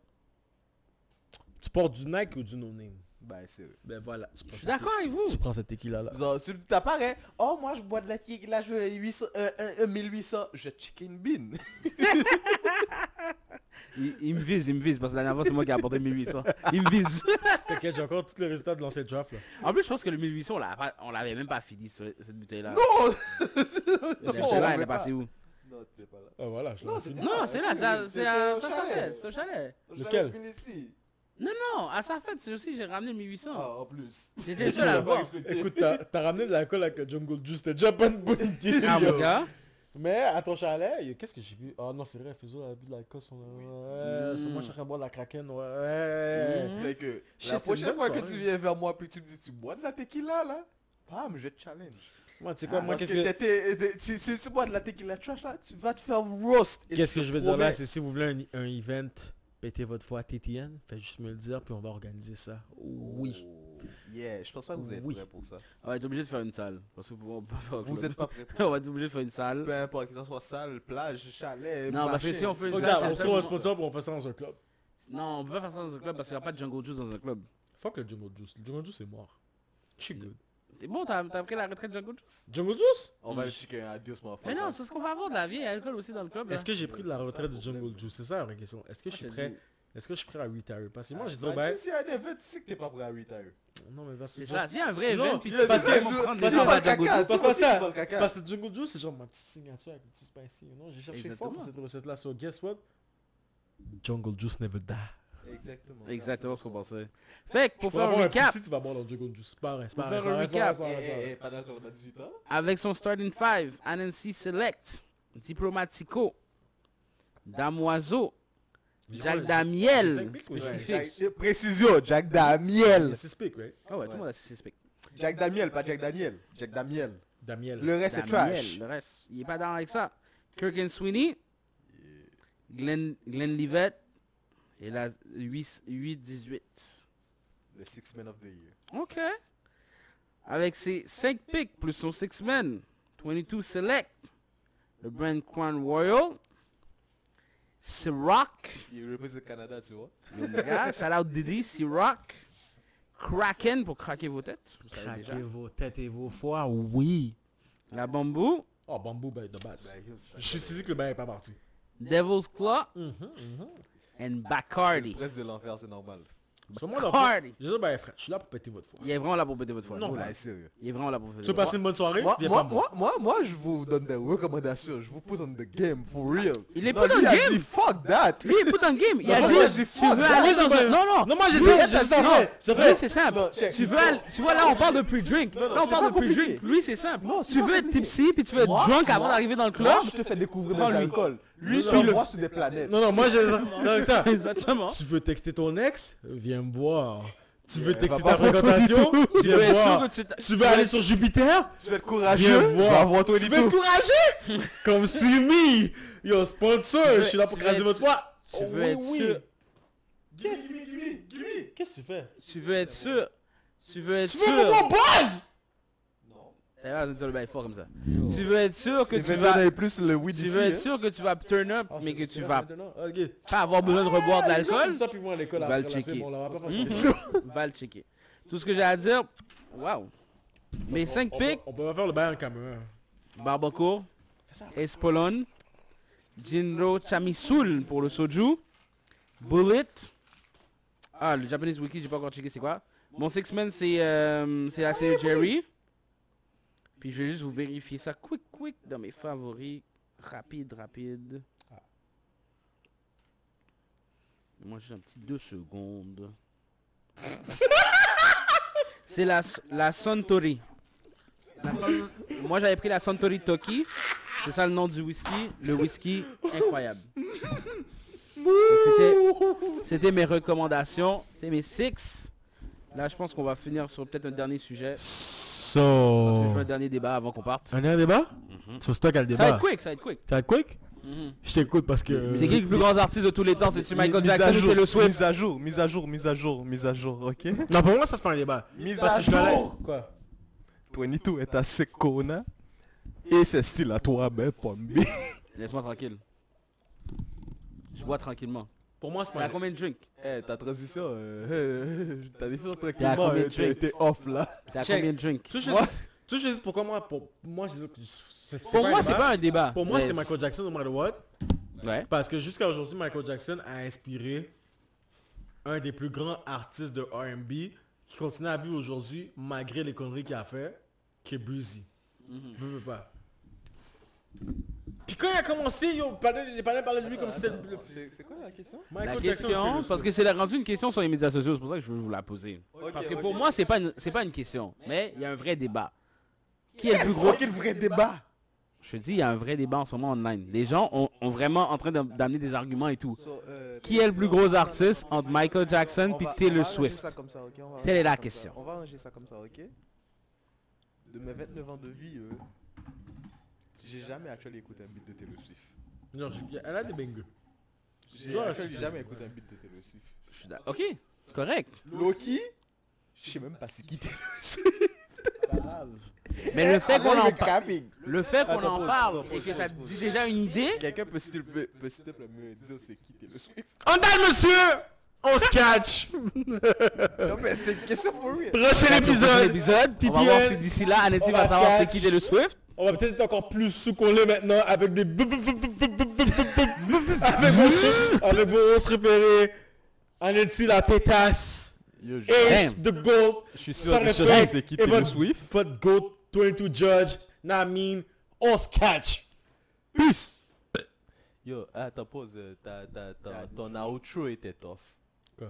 Tu portes du Nike ou du no name? Ben, sérieux. Ben voilà. Tu Je prends, suis d'accord avec vous. tu prends cette tequila là. Genre, si tu t'apparais, oh, moi je bois de la tequila, je veux 800, euh, euh, euh, 1800, je chicken bean. Il, il me vise, il me vise, parce que la dernière fois, c'est moi qui ai apporté 1800. Il me vise. T'inquiète, j'ai encore tous les résultats de l'ancien draft là. En plus, je pense que le 1800, on l'a pas- on l'avait même pas fini, ce- cette bouteille-là. Non Cette Non, bouteille-là, elle est passée pas. où? Non, t'es pas là. Ah voilà, je Non, l'ai c'est- fini. Non, c'est là, c'est C'est c'est au c'est chalet. C'est au chalet. Lequel? Non, non, à sa fête, c'est aussi, j'ai ramené 1800. Ah, en plus. J'étais seul à boire. Écoute, t'as t'as ramené de l'alcool avec le Jungle Juice, c'était déjà pas une bonne idée. Ah, mon gars. Mais à ton chalet, qu'est-ce que j'ai vu Ah non, c'est vrai, Fizo a bu de l'alcool. Son... Ouais, c'est moi, en train de boire de la kraken. Ouais. Fait que Shit, la prochaine fois que tu viens vers moi puis tu me dis tu bois de la tequila là, bam, je te challenge. Moi, tu sais quoi, moi, Ah, Parce qu'est-ce que si, tu bois de la tequila trash là, tu vas te faire roast. Qu'est-ce que je veux dire là, c'est si vous voulez un, un event, pétez votre foi à TTN, faites juste me le dire, puis on va organiser ça. Oui. Oh, Yeah, je pense pas que vous êtes Oui. prêts pour ça. On va être obligé de faire une salle. Parce que on peut pas faire un Vous club. êtes pas prêts pour ça. On va être obligé de faire une salle. Peu importe que ça soit salle, plage, chalet, Non, parce que machin. si on fait une Regarde, salle, on se trouve un sponsor, puis on fait ça dans un club. Non, on peut pas faire ça dans un club parce qu'il n'y a pas de jungle juice dans un club. Fuck le Jungle Juice. Le Jungle Juice est mort. Je suis good. T'es bon, t'as t'as pris la retraite de jungle juice? Jungle Juice? On va le checker un adios, mon Mais non, c'est parce qu'on va avoir de la vieille alcool aussi dans le club. là. Est-ce que j'ai pris de la retraite du Jungle. Juice? C'est ça la vraie question. Est-ce que je suis Moi, je te prêt? Est-ce que je suis prêt à retire Parce que moi, j'ai dit, Bah, oh, ben. Si y a un event, tu sais que t'es pas prêt à retire. Non, mais parce que. C'est ça, s'il y a un vrai event, puis parce que- parce que- parce à que- jungle juice. c'est genre ma petite signature avec le petit spicy. Non, j'ai cherché fort pour cette recette-là. So, guess what? Jungle Juice never die. Exactement. Exactement ce qu'on pensait. Fait que pour faire un recap, tu vas boire dans pas Pour faire un recap. Eh, pas d'accord, on a 18 ans. avec son starting five, Anansi Select, Diplomatico, Damoiseau, Jack Damiel, Précision, Jack Damiel. C'est speak, right Ah ouais, tout le monde a ses suspects. Jack Damiel, pas Jack Daniel. Jack Damiel. Damiel. Le reste est trash. Le reste, il est pas dans avec ça. Kirk and Sweeney, Glenn, Glenn Livette, et la 8-18. Le Six Men of the Year. Ok. Avec ses 5 picks plus son 6 men, 22 Select, le Brand Crown Royal, Ciroc, Il représente le Canada, tu vois. Mon gars, shout out Didi, Ciroc, Kraken pour craquer vos têtes. vous savez déjà. Craquez vos têtes et vos foies, oui. La Bamboo, Oh, bambou, ben, de base. Ben, Je suis que le bain est pas parti. Devil's Claw, Mhm, mhm. And Le Bacardi. presse de l'enfer, c'est normal. Sur moi, là, Bacardi. je dis, ben, frère, je suis là pour péter votre foie. Il est vraiment là pour péter votre foie. Non, ben, sérieux. Il est vraiment là pour péter Tu veux passer une bonne soirée? Moi, moi, moi, moi, moi, je vous donne des recommandations. Je vous put on the game, for real. Il est put on lui, il a game. dit, fuck that. Lui, il put on game. Il a dit, il a dit, tu veux aller dans un... Non, non. Non, moi, j'ai dit. C'est Lui, vrai. c'est simple. Tu veux. Tu vois, là, on parle de pre-drink. non, Là, on c'est parle de pre-drink. compliqué. Lui, c'est simple. Tu veux être tipsy, puis tu veux être drunk avant d'arriver dans le club? Je te fais découvrir des lui. non. moi, sur des planètes. Non, non, moi, j'ai. Non, ça. Exactement. Tu veux texter ton ex? Viens me voir. Tu veux Yeah, texter ta fréquentation? Tu Viens veux sûr voir. que tu... veux aller sur Jupiter? Tu veux être Viens courageux. me voir. Tu veux être courageux? Comme Simi Yo, sponsor, je suis là pour craser votre foie. Tu Oh, veux oui, être oui. sûr... Gimme, gimme, gimme, gimme. Qu'est-ce que tu fais? Tu veux être sûr... Tu veux être Tu veux sûr... mon buzz T'as l'air de dire le bail fort comme ça. Tu veux être sûr que tu vas... donner plus le weed Tu ici, veux être hein. sûr que tu vas turn up, Ah, mais que tu vas. Ah, pas avoir besoin de reboire de Ah, l'alcool. font ça, puis ils vont à l'école Va le checker. va le checker. Tout ce que j'ai à dire, waouh. Mes 5 On picks, peut- On peut pas faire le bail en caméra. Barbacourt, Espolon, Jinro Chamisul pour le soju, Bullet. Ah, le Japanese Wiki, j'ai pas encore checké c'est quoi? Mon six man c'est euh, c'est la série Jerry. Puis je vais juste vous vérifier ça quick quick dans mes favoris. Rapide, rapide. Moi juste un petit deux secondes. c'est la, la Suntory. Moi j'avais pris la Suntory Toki. C'est ça le nom du whisky. Le whisky incroyable. C'était mes recommandations. C'était mes six. Là je pense qu'on va finir sur peut-être un dernier sujet. Parce que je So. veux un dernier débat avant qu'on parte. Un dernier débat? So, C'est toi qui as le Ça va débat. être quick, ça va être quick. Ça va être quick? Mhm. Je t'écoute parce que. C'est qui le plus grand artiste de tous les temps? C'est-tu Michael Jackson ou Taylor Swift? Mise à jour, mise à jour, mise à jour, mise à jour, ok? Non, pour moi, ça c'est pas un débat. Mise Parce à que je jour. Quoi? 22 est à Secona. Et c'est style à toi, ben, Pombi. Laisse-moi tranquille. Je bois tranquillement. Pour moi, c'est T'as pas... combien de drinks? Eh, ta transition, euh, T'as tranquillement, combien de euh, t'es off là. T'as combien de drinks? Tu sais, dis pourquoi moi, pour moi, Pour moi, c'est pas un débat. Pour moi, c'est Michael Jackson, no matter what. Ouais. Parce que jusqu'à aujourd'hui, Michael Jackson a inspiré un des plus grands artistes de R&B qui continue à vivre aujourd'hui malgré les conneries qu'il a fait, qui est Breezy. Veux, veux pas. Puis quand il a commencé, yo, il parlait parler de lui comme si c'était le- C'est c'est quoi la question? La question, parce que c'est rendu une question sur les médias sociaux, c'est pour ça que je veux vous la poser. Parce que pour moi, c'est pas une, c'est pas une question, mais il y a un vrai débat. Qui est le plus gros Quel vrai débat? Je te dis, il y a un vrai débat en ce moment online. Les gens ont, ont vraiment en train d'amener des arguments et tout. So, euh, Qui est le plus gros artiste entre Michael Jackson on Taylor Swift? ça comme ça, ok? On va Telle est la question. ça. On va arranger ça comme ça, ok? De mes 29 ans de vie, euh, j'ai jamais actuellement écouté un beat de Taylor Swift. Non, elle a des bangers. J'ai jamais écouté un beat de Taylor Swift. Je suis d'accord. Ok, correct. Loki Je sais même pas c'est qui Taylor Swift. Mais le fait qu'on en, par- capping. le fait qu'on en parle et que ça dit déjà une idée, Quelqu'un peut s'il te plaît me dire c'est qui Taylor Swift On monsieur on se catch! non, mais c'est une question pour lui. Prochain épisode! Épisode, On va voir si d'ici là, Anetti va, va savoir c'est qui est le Swift. On va peut-être être encore plus sous qu'on l'est maintenant avec des avec vos avec vos os repérés. Anetti la pétasse. Yo, je... Ace gold. Je suis sûr que c'est qui t'es le Swift. Fot gold 22 judge. Namin. On se catch. Peace. Yo, attends, pause. Ton outro était tough.